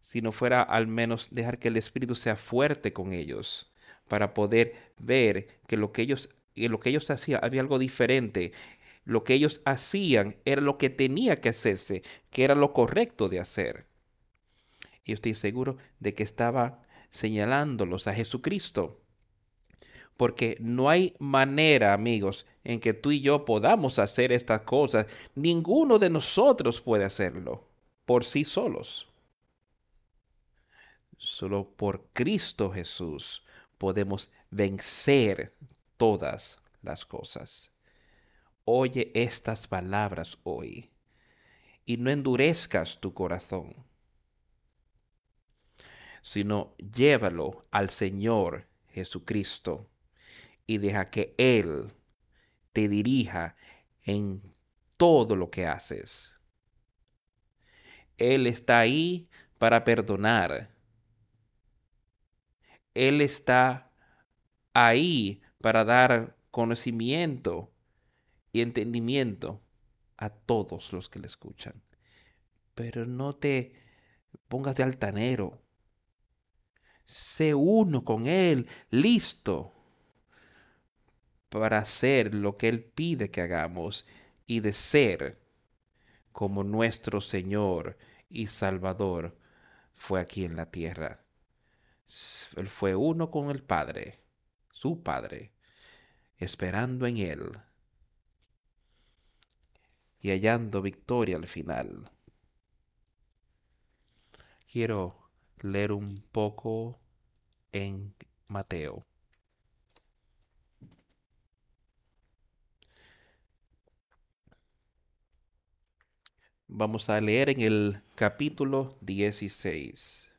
si no fuera al menos dejar que el Espíritu sea fuerte con ellos para poder ver que lo que ellos, lo que ellos hacían había algo diferente. Lo que ellos hacían era lo que tenía que hacerse, que era lo correcto de hacer. Y estoy seguro de que estaba señalándolos a Jesucristo. Porque no hay manera, amigos, en que tú y yo podamos hacer estas cosas. Ninguno de nosotros puede hacerlo por sí solos. Solo por Cristo Jesús podemos vencer todas las cosas. Oye estas palabras hoy y no endurezcas tu corazón, sino llévalo al Señor Jesucristo y deja que Él te dirija en todo lo que haces. Él está ahí para perdonar. Él está ahí para dar conocimiento y entendimiento a todos los que le escuchan. Pero no te pongas de altanero. Sé uno con Él, listo para hacer lo que Él pide que hagamos y de ser como nuestro Señor y Salvador fue aquí en la tierra. Él fue uno con el Padre, su Padre, esperando en Él y hallando victoria al final. Quiero leer un poco en Mateo. Vamos a leer en el capítulo 16.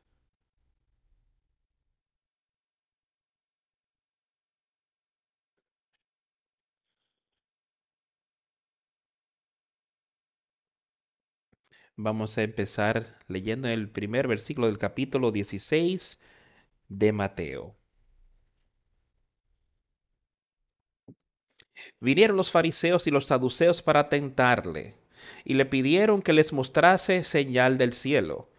Vamos a empezar leyendo el primer versículo del capítulo 16 de Mateo. Vinieron los fariseos y los saduceos para tentarle y le pidieron que les mostrase señal del cielo.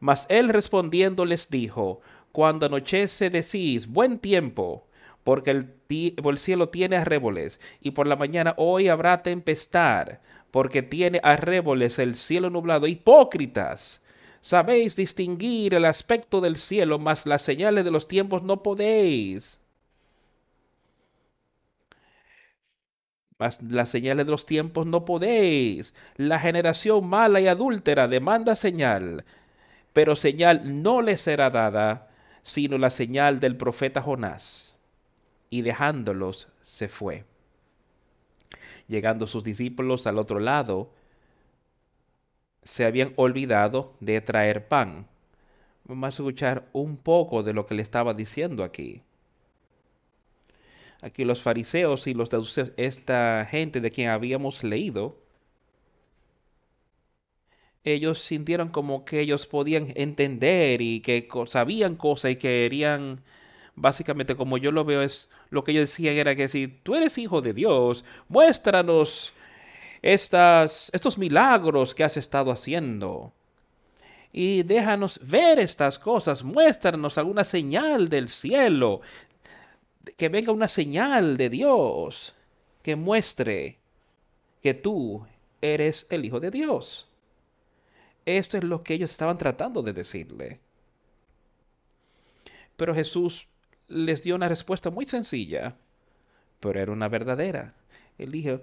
Mas él respondiendo les dijo, Cuando anochece decís, buen tiempo, porque el, el, cielo tiene arréboles, y por la mañana hoy habrá tempestad, porque tiene arréboles el cielo nublado. Hipócritas, sabéis distinguir el aspecto del cielo, mas las señales de los tiempos no podéis. las señales de los tiempos no podéis. La generación mala y adúltera demanda señal, pero señal no le será dada, sino la señal del profeta Jonás. Y dejándolos se fue. Llegando sus discípulos al otro lado, se habían olvidado de traer pan. Vamos a escuchar un poco de lo que le estaba diciendo aquí. Aquí los fariseos y los esta gente de quien habíamos leído, ellos sintieron como que ellos podían entender y que sabían cosas y querían, básicamente como yo lo veo, es lo que ellos decían era que si tú eres hijo de Dios, muéstranos estas, estos milagros que has estado haciendo. Y déjanos ver estas cosas, muéstranos alguna señal del cielo, que venga una señal de Dios que muestre que tú eres el Hijo de Dios. Esto es lo que ellos estaban tratando de decirle. Pero Jesús les dio una respuesta muy sencilla, pero era una verdadera. Él dijo,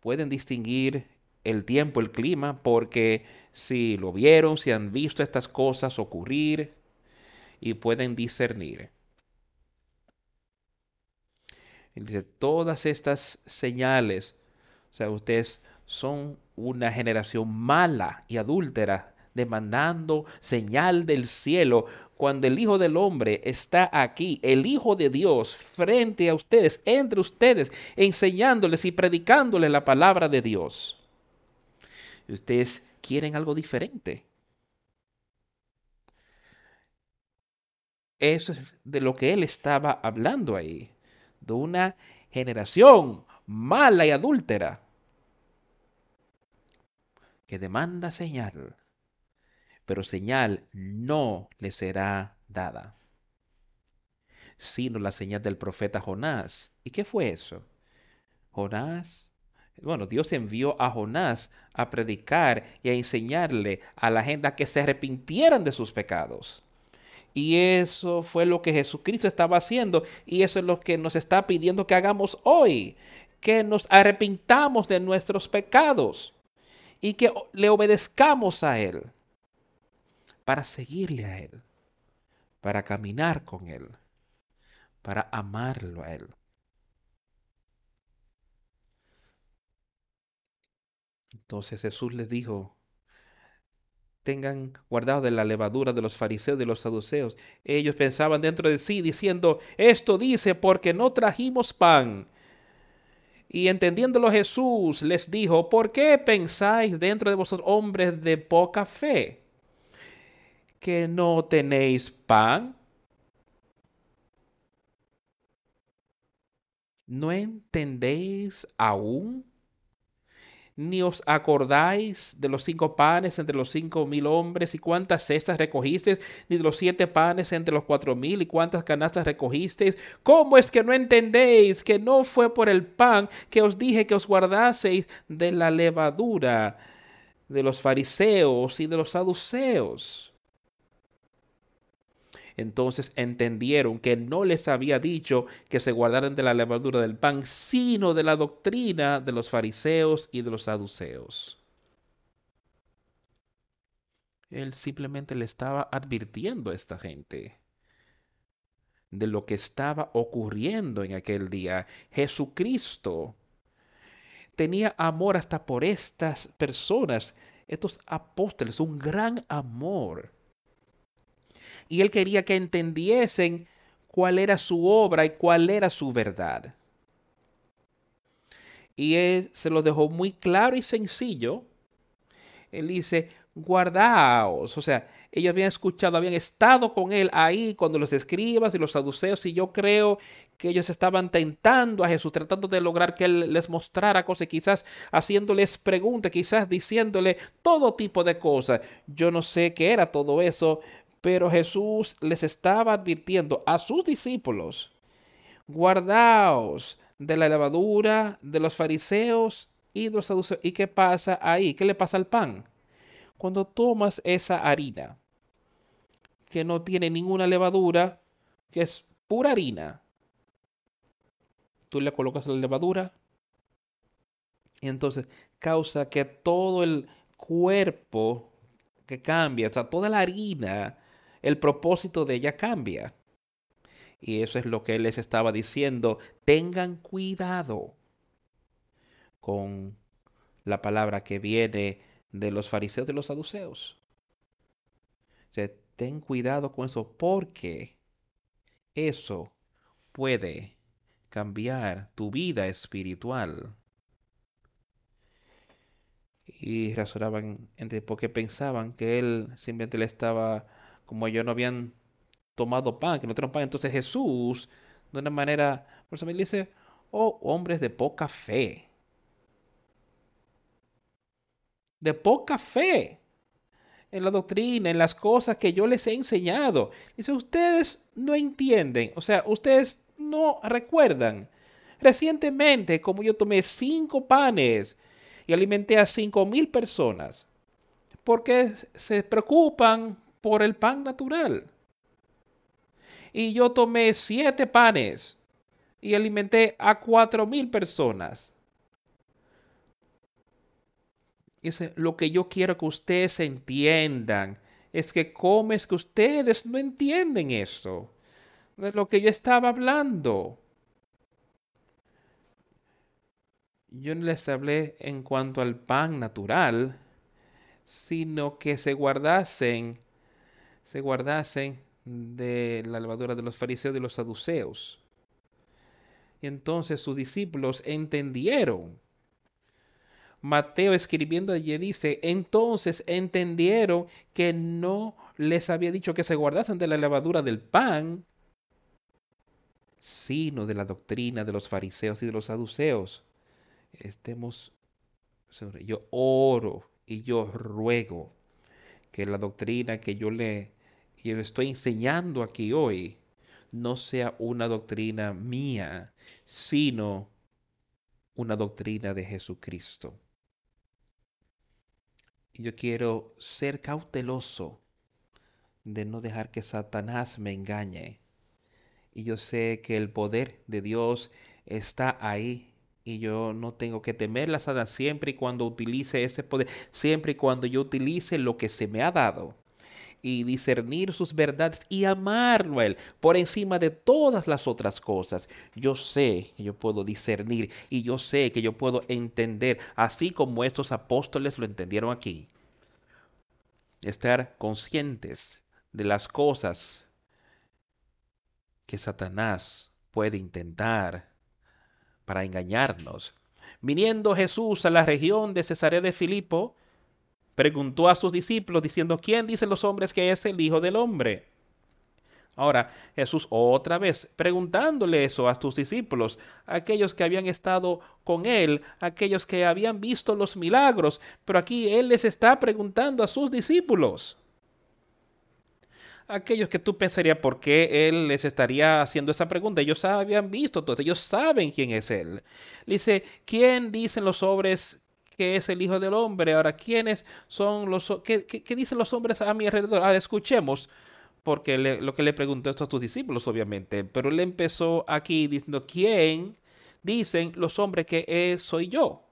pueden distinguir el tiempo, el clima, porque si lo vieron, si han visto estas cosas ocurrir y pueden discernir. dice, todas estas señales, o sea, ustedes son una generación mala y adúltera, demandando señal del cielo, cuando el Hijo del Hombre está aquí, el Hijo de Dios, frente a ustedes, entre ustedes, enseñándoles y predicándoles la palabra de Dios. Ustedes quieren algo diferente. Eso es de lo que él estaba hablando ahí de una generación mala y adúltera que demanda señal, pero señal no le será dada, sino la señal del profeta Jonás. ¿Y qué fue eso? Jonás, bueno, Dios envió a Jonás a predicar y a enseñarle a la gente que se arrepintieran de sus pecados. Y eso fue lo que Jesucristo estaba haciendo y eso es lo que nos está pidiendo que hagamos hoy, que nos arrepintamos de nuestros pecados y que le obedezcamos a Él para seguirle a Él, para caminar con Él, para amarlo a Él. Entonces Jesús les dijo, tengan guardado de la levadura de los fariseos y de los saduceos. Ellos pensaban dentro de sí diciendo, esto dice porque no trajimos pan. Y entendiéndolo Jesús les dijo, ¿por qué pensáis dentro de vosotros hombres de poca fe? ¿Que no tenéis pan? ¿No entendéis aún? ni os acordáis de los cinco panes entre los cinco mil hombres y cuántas cestas recogisteis, ni de los siete panes entre los cuatro mil y cuántas canastas recogisteis. ¿Cómo es que no entendéis que no fue por el pan que os dije que os guardaseis de la levadura de los fariseos y de los saduceos? Entonces entendieron que no les había dicho que se guardaran de la levadura del pan, sino de la doctrina de los fariseos y de los saduceos. Él simplemente le estaba advirtiendo a esta gente de lo que estaba ocurriendo en aquel día. Jesucristo tenía amor hasta por estas personas, estos apóstoles, un gran amor y él quería que entendiesen cuál era su obra y cuál era su verdad. Y él se lo dejó muy claro y sencillo. Él dice, guardaos. O sea, ellos habían escuchado, habían estado con él ahí cuando los escribas y los saduceos, y yo creo que ellos estaban tentando a Jesús, tratando de lograr que él les mostrara cosas, quizás haciéndoles preguntas, quizás diciéndole todo tipo de cosas. Yo no sé qué era todo eso, pero Jesús les estaba advirtiendo a sus discípulos, guardaos de la levadura de los fariseos y de los saduceos. ¿Y qué pasa ahí? ¿Qué le pasa al pan? Cuando tomas esa harina, que no tiene ninguna levadura, que es pura harina, tú le colocas la levadura y entonces causa que todo el cuerpo que cambia, o sea, toda la harina el propósito de ella cambia. Y eso es lo que él les estaba diciendo. Tengan cuidado con la palabra que viene de los fariseos y de los saduceos. ten cuidado con eso porque eso puede cambiar tu vida espiritual. Y razonaban entre porque pensaban que él simplemente le estaba como ellos no habían tomado pan, que no tenían pan. Entonces Jesús, de una manera, por eso me dice, oh hombres de poca fe. De poca fe en la doctrina, en las cosas que yo les he enseñado. Dice, ustedes no entienden, o sea, ustedes no recuerdan. Recientemente, como yo tomé cinco panes y alimenté a cinco mil personas, porque se preocupan por el pan natural. Y yo tomé siete panes y alimenté a cuatro mil personas. Dice, lo que yo quiero que ustedes entiendan es que comes que ustedes no entienden eso. De lo que yo estaba hablando. Yo no les hablé en cuanto al pan natural, sino que se guardasen se guardasen de la levadura de los fariseos y los saduceos. Y entonces sus discípulos entendieron. Mateo escribiendo allí dice, entonces entendieron que no les había dicho que se guardasen de la levadura del pan, sino de la doctrina de los fariseos y de los saduceos. Estemos sobre. Yo oro y yo ruego que la doctrina que yo le yo estoy enseñando aquí hoy no sea una doctrina mía, sino una doctrina de Jesucristo. Yo quiero ser cauteloso de no dejar que Satanás me engañe. Y yo sé que el poder de Dios está ahí y yo no tengo que temer la Satanás siempre y cuando utilice ese poder, siempre y cuando yo utilice lo que se me ha dado y discernir sus verdades y amarlo a Él por encima de todas las otras cosas. Yo sé que yo puedo discernir y yo sé que yo puedo entender, así como estos apóstoles lo entendieron aquí. Estar conscientes de las cosas que Satanás puede intentar para engañarnos. Viniendo Jesús a la región de Cesarea de Filipo, preguntó a sus discípulos diciendo, ¿quién dicen los hombres que es el Hijo del Hombre? Ahora Jesús otra vez preguntándole eso a sus discípulos, aquellos que habían estado con él, aquellos que habían visto los milagros, pero aquí él les está preguntando a sus discípulos. Aquellos que tú pensarías por qué él les estaría haciendo esa pregunta, ellos habían visto todo, ellos saben quién es él. dice, ¿quién dicen los hombres que es el Hijo del Hombre. Ahora, ¿quiénes son los... ¿Qué, qué, dicen los hombres a mi alrededor? Ahora, escuchemos, porque lo que le preguntó esto a tus discípulos, obviamente, pero él empezó aquí diciendo, ¿quién dicen los hombres que soy yo?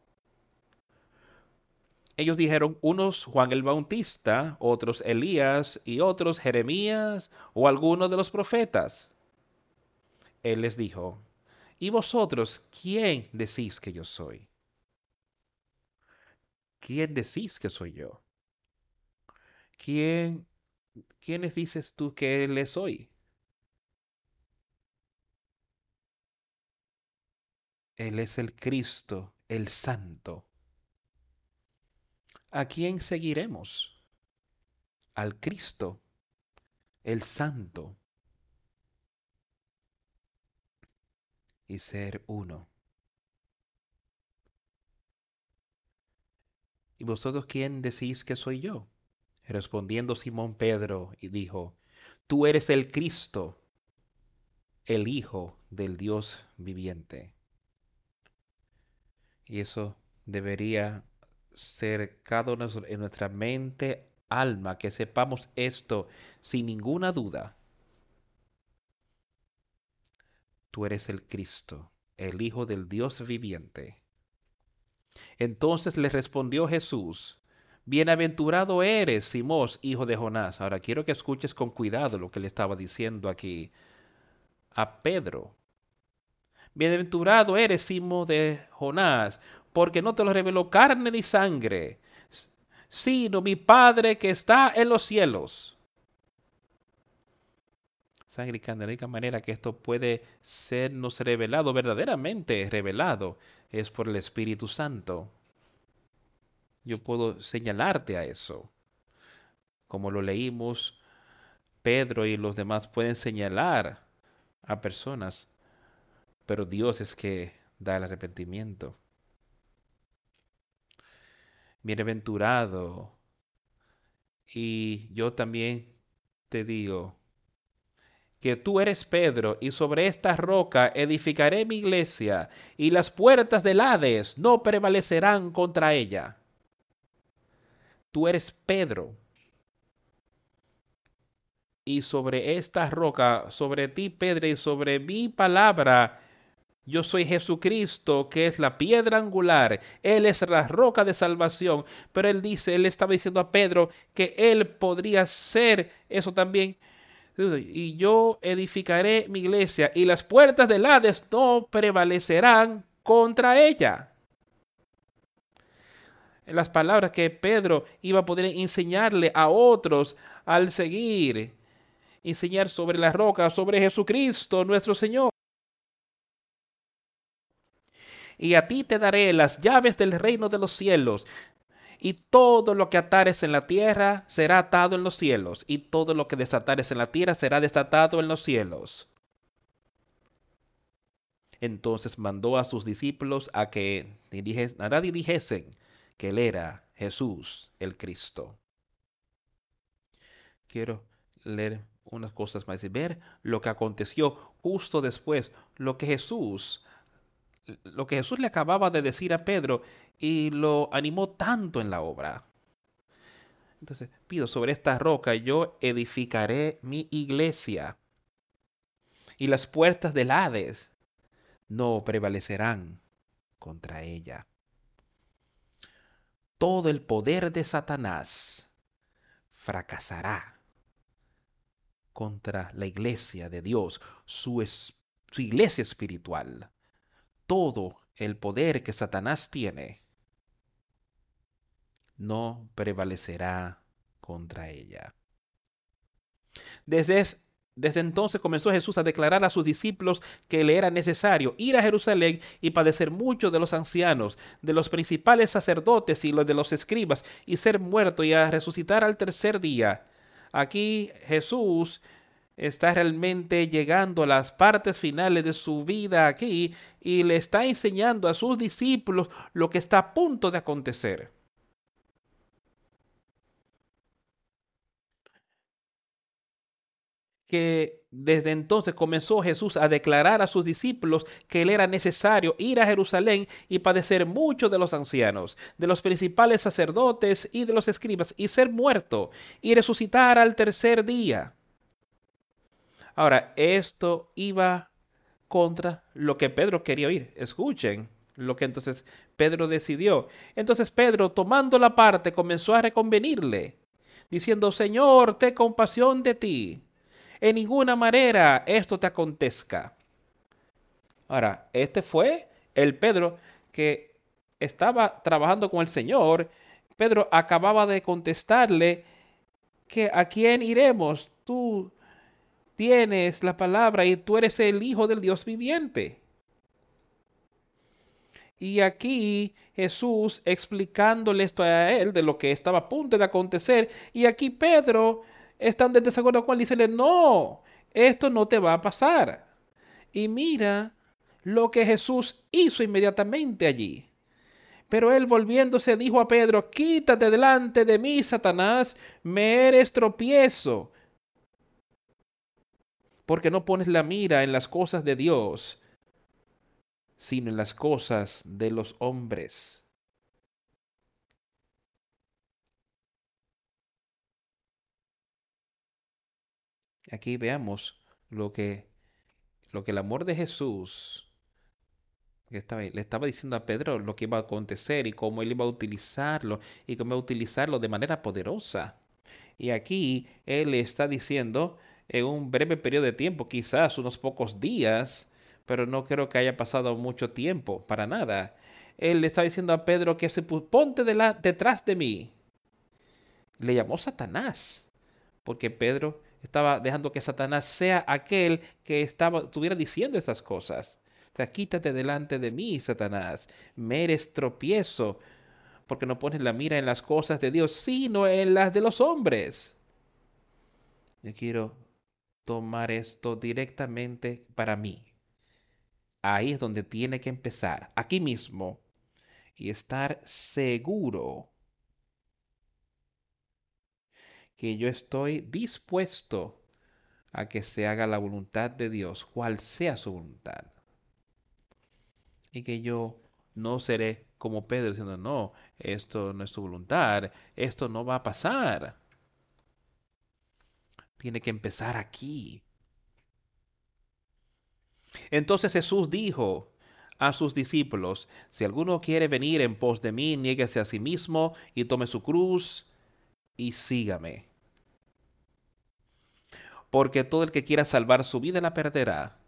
Ellos dijeron, unos Juan el Bautista, otros Elías y otros Jeremías o algunos de los profetas. Él les dijo, ¿y vosotros quién decís que yo soy? ¿Quién decís que soy yo? ¿Quién, ¿Quiénes dices tú que le soy? Él es el Cristo, el Santo. ¿A quién seguiremos? Al Cristo, el Santo. Y ser uno. ¿Y vosotros quién decís que soy yo? Respondiendo Simón Pedro y dijo, Tú eres el Cristo, el Hijo del Dios viviente. Y eso debería ser cada uno en nuestra mente, alma, que sepamos esto sin ninguna duda. Tú eres el Cristo, el Hijo del Dios viviente. Entonces le respondió Jesús, Bienaventurado eres, Simón, hijo de Jonás. Ahora quiero que escuches con cuidado lo que le estaba diciendo aquí a Pedro. Bienaventurado eres, Simón de Jonás, porque no te lo reveló carne ni sangre, sino mi Padre que está en los cielos. Sangre y de la única manera que esto puede sernos revelado, verdaderamente revelado, es por el Espíritu Santo. Yo puedo señalarte a eso. Como lo leímos, Pedro y los demás pueden señalar a personas, pero Dios es que da el arrepentimiento. Bienaventurado. Y yo también te digo, que tú eres Pedro, y sobre esta roca edificaré mi iglesia, y las puertas del Hades no prevalecerán contra ella. Tú eres Pedro, y sobre esta roca, sobre ti, Pedro, y sobre mi palabra, yo soy Jesucristo, que es la piedra angular. Él es la roca de salvación. Pero él dice, él estaba diciendo a Pedro que él podría ser eso también y yo edificaré mi iglesia y las puertas del Hades no prevalecerán contra ella. Las palabras que Pedro iba a poder enseñarle a otros al seguir, enseñar sobre la roca, sobre Jesucristo, nuestro Señor. Y a ti te daré las llaves del reino de los cielos y todo lo que atares en la tierra será atado en los cielos, y todo lo que desatares en la tierra será desatado en los cielos. Entonces mandó a sus discípulos a que nadie dijesen que él era Jesús el Cristo. Quiero leer unas cosas más y ver lo que aconteció justo después, lo que Jesús lo que Jesús le acababa de decir a Pedro y lo animó tanto en la obra. Entonces, pido sobre esta roca yo edificaré mi iglesia y las puertas del Hades no prevalecerán contra ella. Todo el poder de Satanás fracasará contra la iglesia de Dios, su, su iglesia espiritual. Todo el poder que Satanás tiene no prevalecerá contra ella. Desde, entonces comenzó Jesús a declarar a sus discípulos que le era necesario ir a Jerusalén y padecer mucho de los ancianos, de los principales sacerdotes y los de los escribas, y ser muerto y a resucitar al tercer día. Aquí Jesús está realmente llegando a las partes finales de su vida aquí y le está enseñando a sus discípulos lo que está a punto de acontecer. Que desde entonces comenzó Jesús a declarar a sus discípulos que le era necesario ir a Jerusalén y padecer mucho de los ancianos, de los principales sacerdotes y de los escribas, y ser muerto y resucitar al tercer día. Ahora, esto iba contra lo que Pedro quería oír. Escuchen lo que entonces Pedro decidió. Entonces Pedro, tomando la parte, comenzó a reconvenirle, diciendo, Señor, ten compasión de ti en ninguna manera esto te acontezca. Ahora, este fue el Pedro que estaba trabajando con el Señor. Pedro acababa de contestarle que a quién iremos. Tú tienes la palabra y tú eres el Hijo del Dios viviente. Y aquí Jesús explicándole esto a él de lo que estaba a punto de acontecer. Y aquí Pedro están de desacuerdo con él, dícele, no, esto no te va a pasar. Y mira lo que Jesús hizo inmediatamente allí. Pero él volviéndose dijo a Pedro, quítate delante de mí, Satanás, me eres tropiezo, porque no pones la mira en las cosas de Dios, sino en las cosas de los hombres. Aquí veamos lo que, lo que el amor de Jesús estaba, le estaba diciendo a Pedro lo que iba a acontecer y cómo él iba a utilizarlo y cómo iba a utilizarlo de manera poderosa. Y aquí él le está diciendo en un breve periodo de tiempo, quizás unos pocos días, pero no creo que haya pasado mucho tiempo, para nada. Él le está diciendo a Pedro que se ponte detrás de mí. Le llamó Satanás, porque Pedro estaba dejando que Satanás sea aquel que estaba, estuviera diciendo esas cosas. O sea, quítate delante de mí, Satanás. Me eres tropiezo, porque no pones la mira en las cosas de Dios, sino en las de los hombres. Yo quiero tomar esto directamente para mí. Ahí es donde tiene que empezar, aquí mismo, y estar seguro que yo estoy dispuesto a que se haga la voluntad de Dios, cual sea su voluntad. Y que yo no seré como Pedro diciendo, no, esto no es su voluntad, esto no va a pasar. Tiene que empezar aquí. Entonces Jesús dijo a sus discípulos, si alguno quiere venir en pos de mí, niéguese a sí mismo y tome su cruz y sígame porque todo el que quiera salvar su vida la perderá,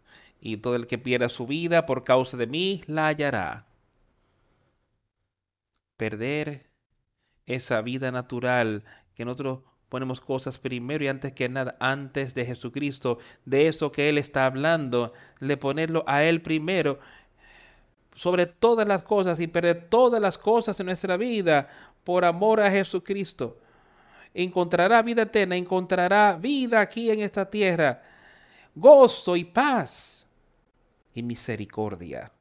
y todo el que pierda su vida por causa de mí la hallará. Perder esa vida natural que nosotros ponemos cosas primero y antes que nada, antes de Jesucristo, de eso que Él está hablando, de ponerlo a Él primero, sobre todas las cosas y perder todas las cosas en nuestra vida por amor a Jesucristo encontrará vida eterna, encontrará vida aquí en esta tierra, gozo y paz y misericordia.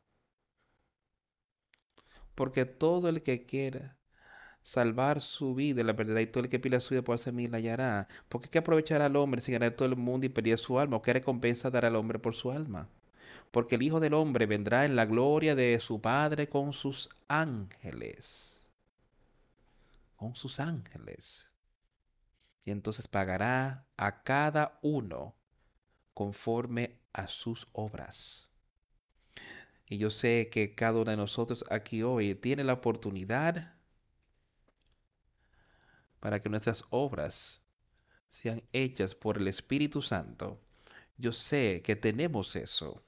Porque todo el que quiera salvar su vida, la verdad, y todo el que pida su vida por hacer mí la hallará. Porque qué aprovechará al hombre si ganar todo el mundo y perder su alma? ¿O qué recompensa dará al hombre por su alma? Porque el Hijo del Hombre vendrá en la gloria de su Padre con sus ángeles. Con sus ángeles y entonces pagará a cada uno conforme a sus obras. Y yo sé que cada uno de nosotros aquí hoy tiene la oportunidad para que nuestras obras sean hechas por el Espíritu Santo. Yo sé que tenemos eso.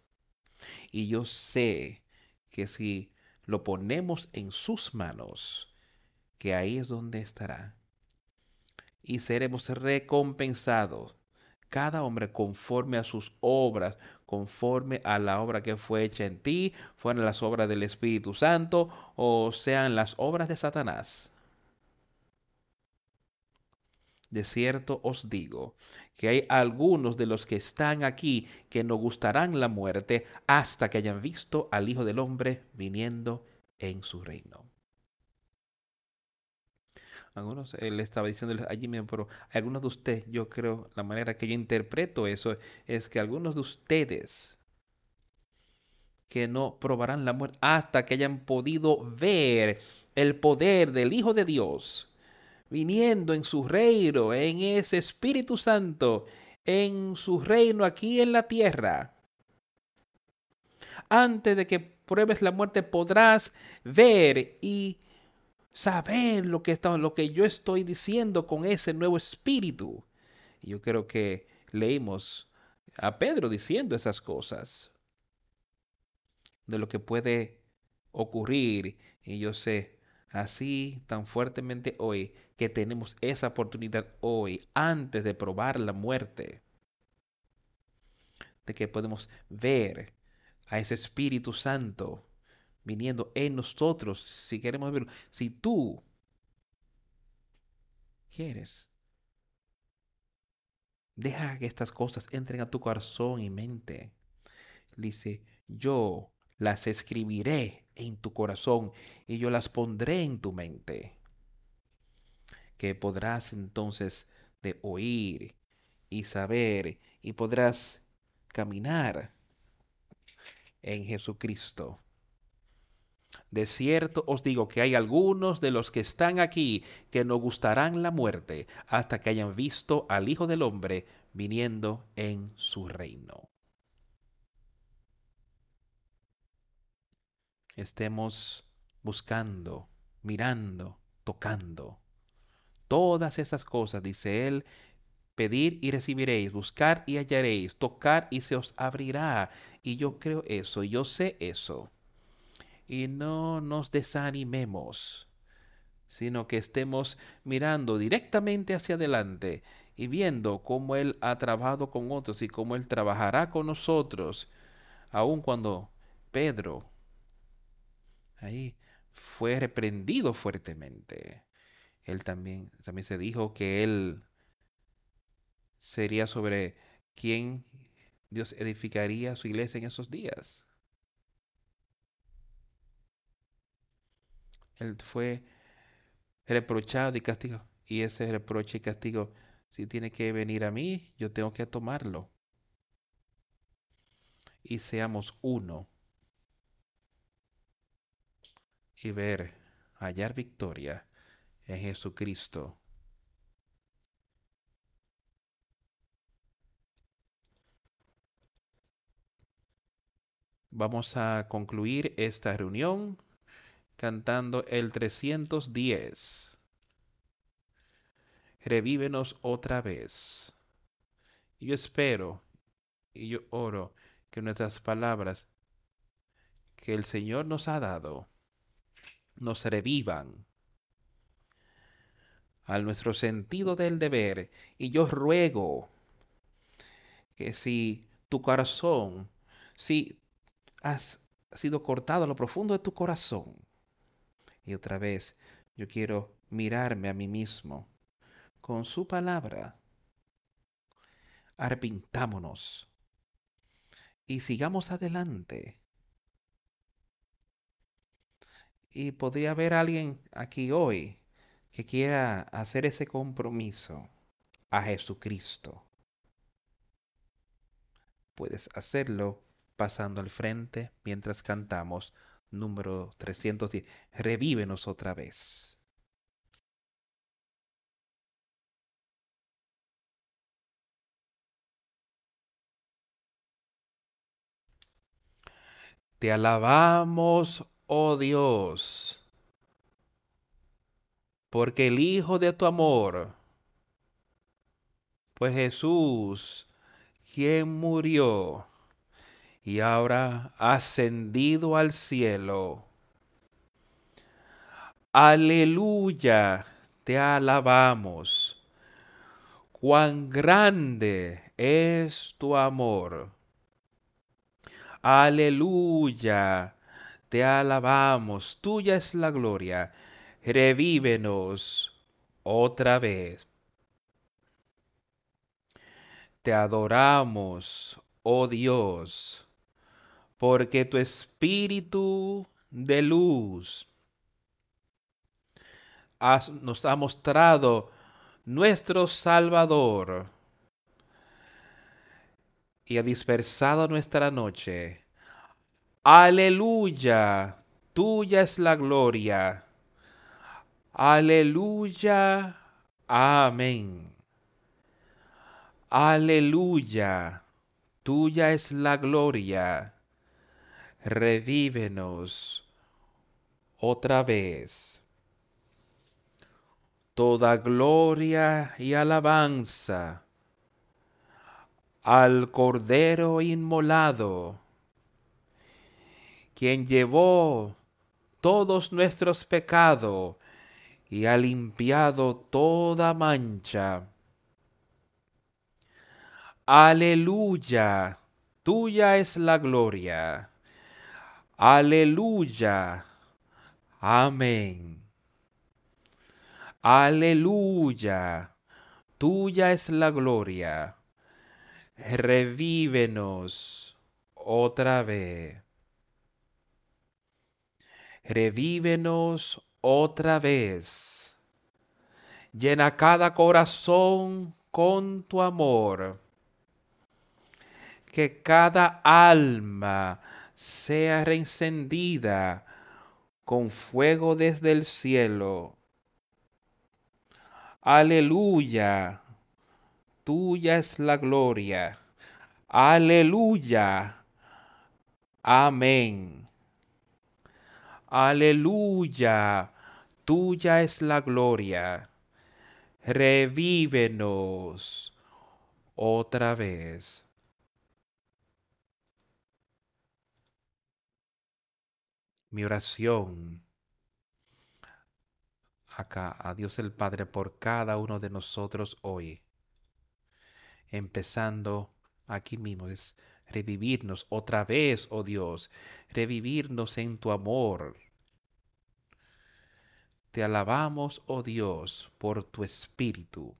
Y yo sé que si lo ponemos en sus manos, que ahí es donde estará. Y seremos recompensados, cada hombre conforme a sus obras, conforme a la obra que fue hecha en ti, fueron las obras del Espíritu Santo o sean las obras de Satanás. De cierto os digo que hay algunos de los que están aquí que no gustarán la muerte hasta que hayan visto al Hijo del Hombre viniendo en su reino. Algunos, él estaba diciendo allí mismo, pero algunos de ustedes, yo creo, la manera que yo interpreto eso es que algunos de ustedes que no probarán la muerte hasta que hayan podido ver el poder del Hijo de Dios viniendo en su reino, en ese Espíritu Santo, en su reino aquí en la tierra. Antes de que pruebes la muerte podrás ver y saber lo que, está, lo que yo estoy diciendo con ese nuevo espíritu. Yo creo que leímos a Pedro diciendo esas cosas, de lo que puede ocurrir. Y yo sé así tan fuertemente hoy que tenemos esa oportunidad hoy, antes de probar la muerte, de que podemos ver a ese Espíritu Santo viniendo en nosotros, si queremos verlo. Si tú quieres, deja que estas cosas entren a tu corazón y mente. Dice, yo las escribiré en tu corazón y yo las pondré en tu mente. Que podrás entonces de oír y saber y podrás caminar en Jesucristo. De cierto os digo que hay algunos de los que están aquí que no gustarán la muerte hasta que hayan visto al Hijo del Hombre viniendo en su reino. estemos buscando, mirando, tocando. Todas esas cosas, dice él, pedir y recibiréis, buscar y hallaréis, tocar y se os abrirá. Y yo creo eso, yo sé eso. Y no nos desanimemos, sino que estemos mirando directamente hacia adelante y viendo cómo Él ha trabajado con otros y cómo Él trabajará con nosotros, aun cuando Pedro ahí fue reprendido fuertemente. Él también, también se dijo que él sería sobre quien Dios edificaría su iglesia en esos días. Él fue reprochado y castigado. Y ese reproche y castigo, si tiene que venir a mí, yo tengo que tomarlo. Y seamos uno y ver, hallar victoria en Jesucristo. Vamos a concluir esta reunión cantando el 310. Revívenos otra vez. Yo espero y yo oro que nuestras palabras que el Señor nos ha dado nos revivan a nuestro sentido del deber. Y yo ruego que si tu corazón, si has sido cortado a lo profundo de tu corazón, y otra vez yo quiero mirarme a mí mismo con su palabra, arrepintámonos y sigamos adelante Y podría haber alguien aquí hoy que quiera hacer ese compromiso a Jesucristo. Puedes hacerlo pasando al frente mientras cantamos número 310. Revívenos otra vez. Te alabamos, oh Dios, porque el Hijo de tu amor, pues Jesús, quien murió, y ahora ascendido al cielo. Aleluya, te alabamos. Cuán grande es tu amor. Aleluya, te alabamos. Tuya es la gloria. Revívenos otra vez. Te adoramos, oh Dios, porque tu espíritu de luz nos ha mostrado nuestro Salvador y ha dispersado nuestra noche. Aleluya, tuya es la gloria. Aleluya, amén. Aleluya, tuya es la gloria. Revívenos otra vez. Toda gloria y alabanza al Cordero inmolado, quien llevó todos nuestros pecados y ha limpiado toda mancha. Aleluya, tuya es la gloria. Aleluya. Amén. Aleluya, tuya es la gloria revívenos otra vez. Revívenos otra vez. Llena cada corazón con tu amor. Que cada alma sea reencendida con fuego desde el cielo. Aleluya tuya es la gloria. Aleluya. Amén. Aleluya. Tuya es la gloria. Revívenos otra vez. Mi oración acá a Dios el Padre por cada uno de nosotros hoy empezando aquí mismo, es revivirnos otra vez, oh Dios, revivirnos en tu amor. Te alabamos, oh Dios, por tu espíritu.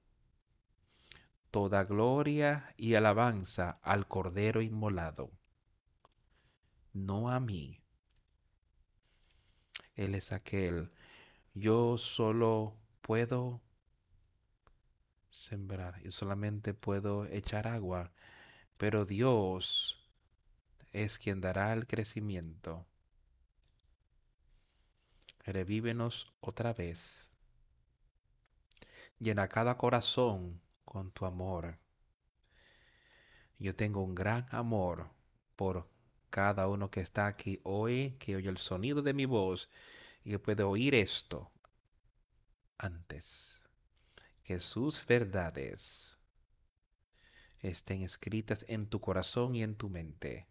Toda gloria y alabanza al Cordero inmolado, no a mí. Él es aquel. Yo solo puedo sembrar y solamente puedo echar agua, pero Dios es quien dará el crecimiento. Revívenos otra vez. Llena cada corazón con tu amor. Yo tengo un gran amor por cada uno que está aquí hoy, que oye el sonido de mi voz y que puede oír esto antes que sus verdades estén escritas en tu corazón y en tu mente.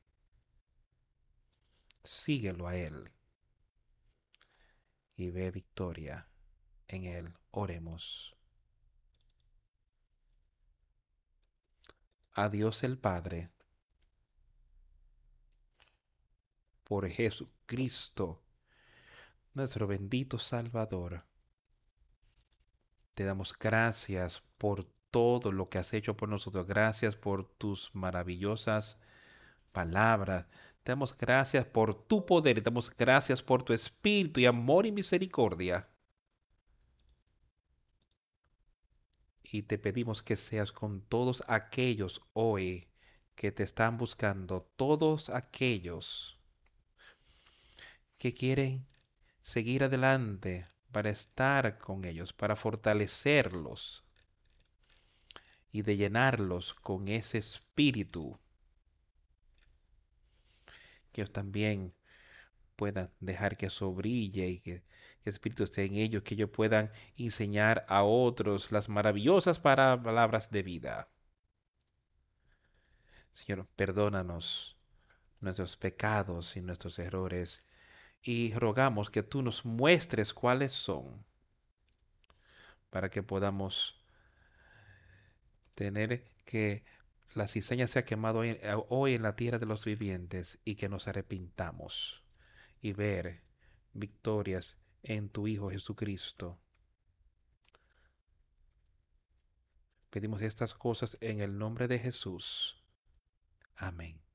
Síguelo a Él y ve victoria en Él. Oremos. A Dios el Padre, por Jesucristo, nuestro bendito Salvador te damos gracias por todo lo que has hecho por nosotros. Gracias por tus maravillosas palabras. Te damos gracias por tu poder. Te damos gracias por tu espíritu y amor y misericordia. Y te pedimos que seas con todos aquellos hoy que te están buscando, todos aquellos que quieren seguir adelante para estar con ellos, para fortalecerlos y de llenarlos con ese espíritu que ellos también puedan dejar que eso brille y que, el Espíritu esté en ellos, que ellos puedan enseñar a otros las maravillosas palabras de vida. Señor, perdónanos nuestros pecados y nuestros errores y rogamos que tú nos muestres cuáles son para que podamos tener que la cizaña sea quemado hoy, hoy en la tierra de los vivientes y que nos arrepintamos y ver victorias en tu Hijo Jesucristo. Pedimos estas cosas en el nombre de Jesús. Amén.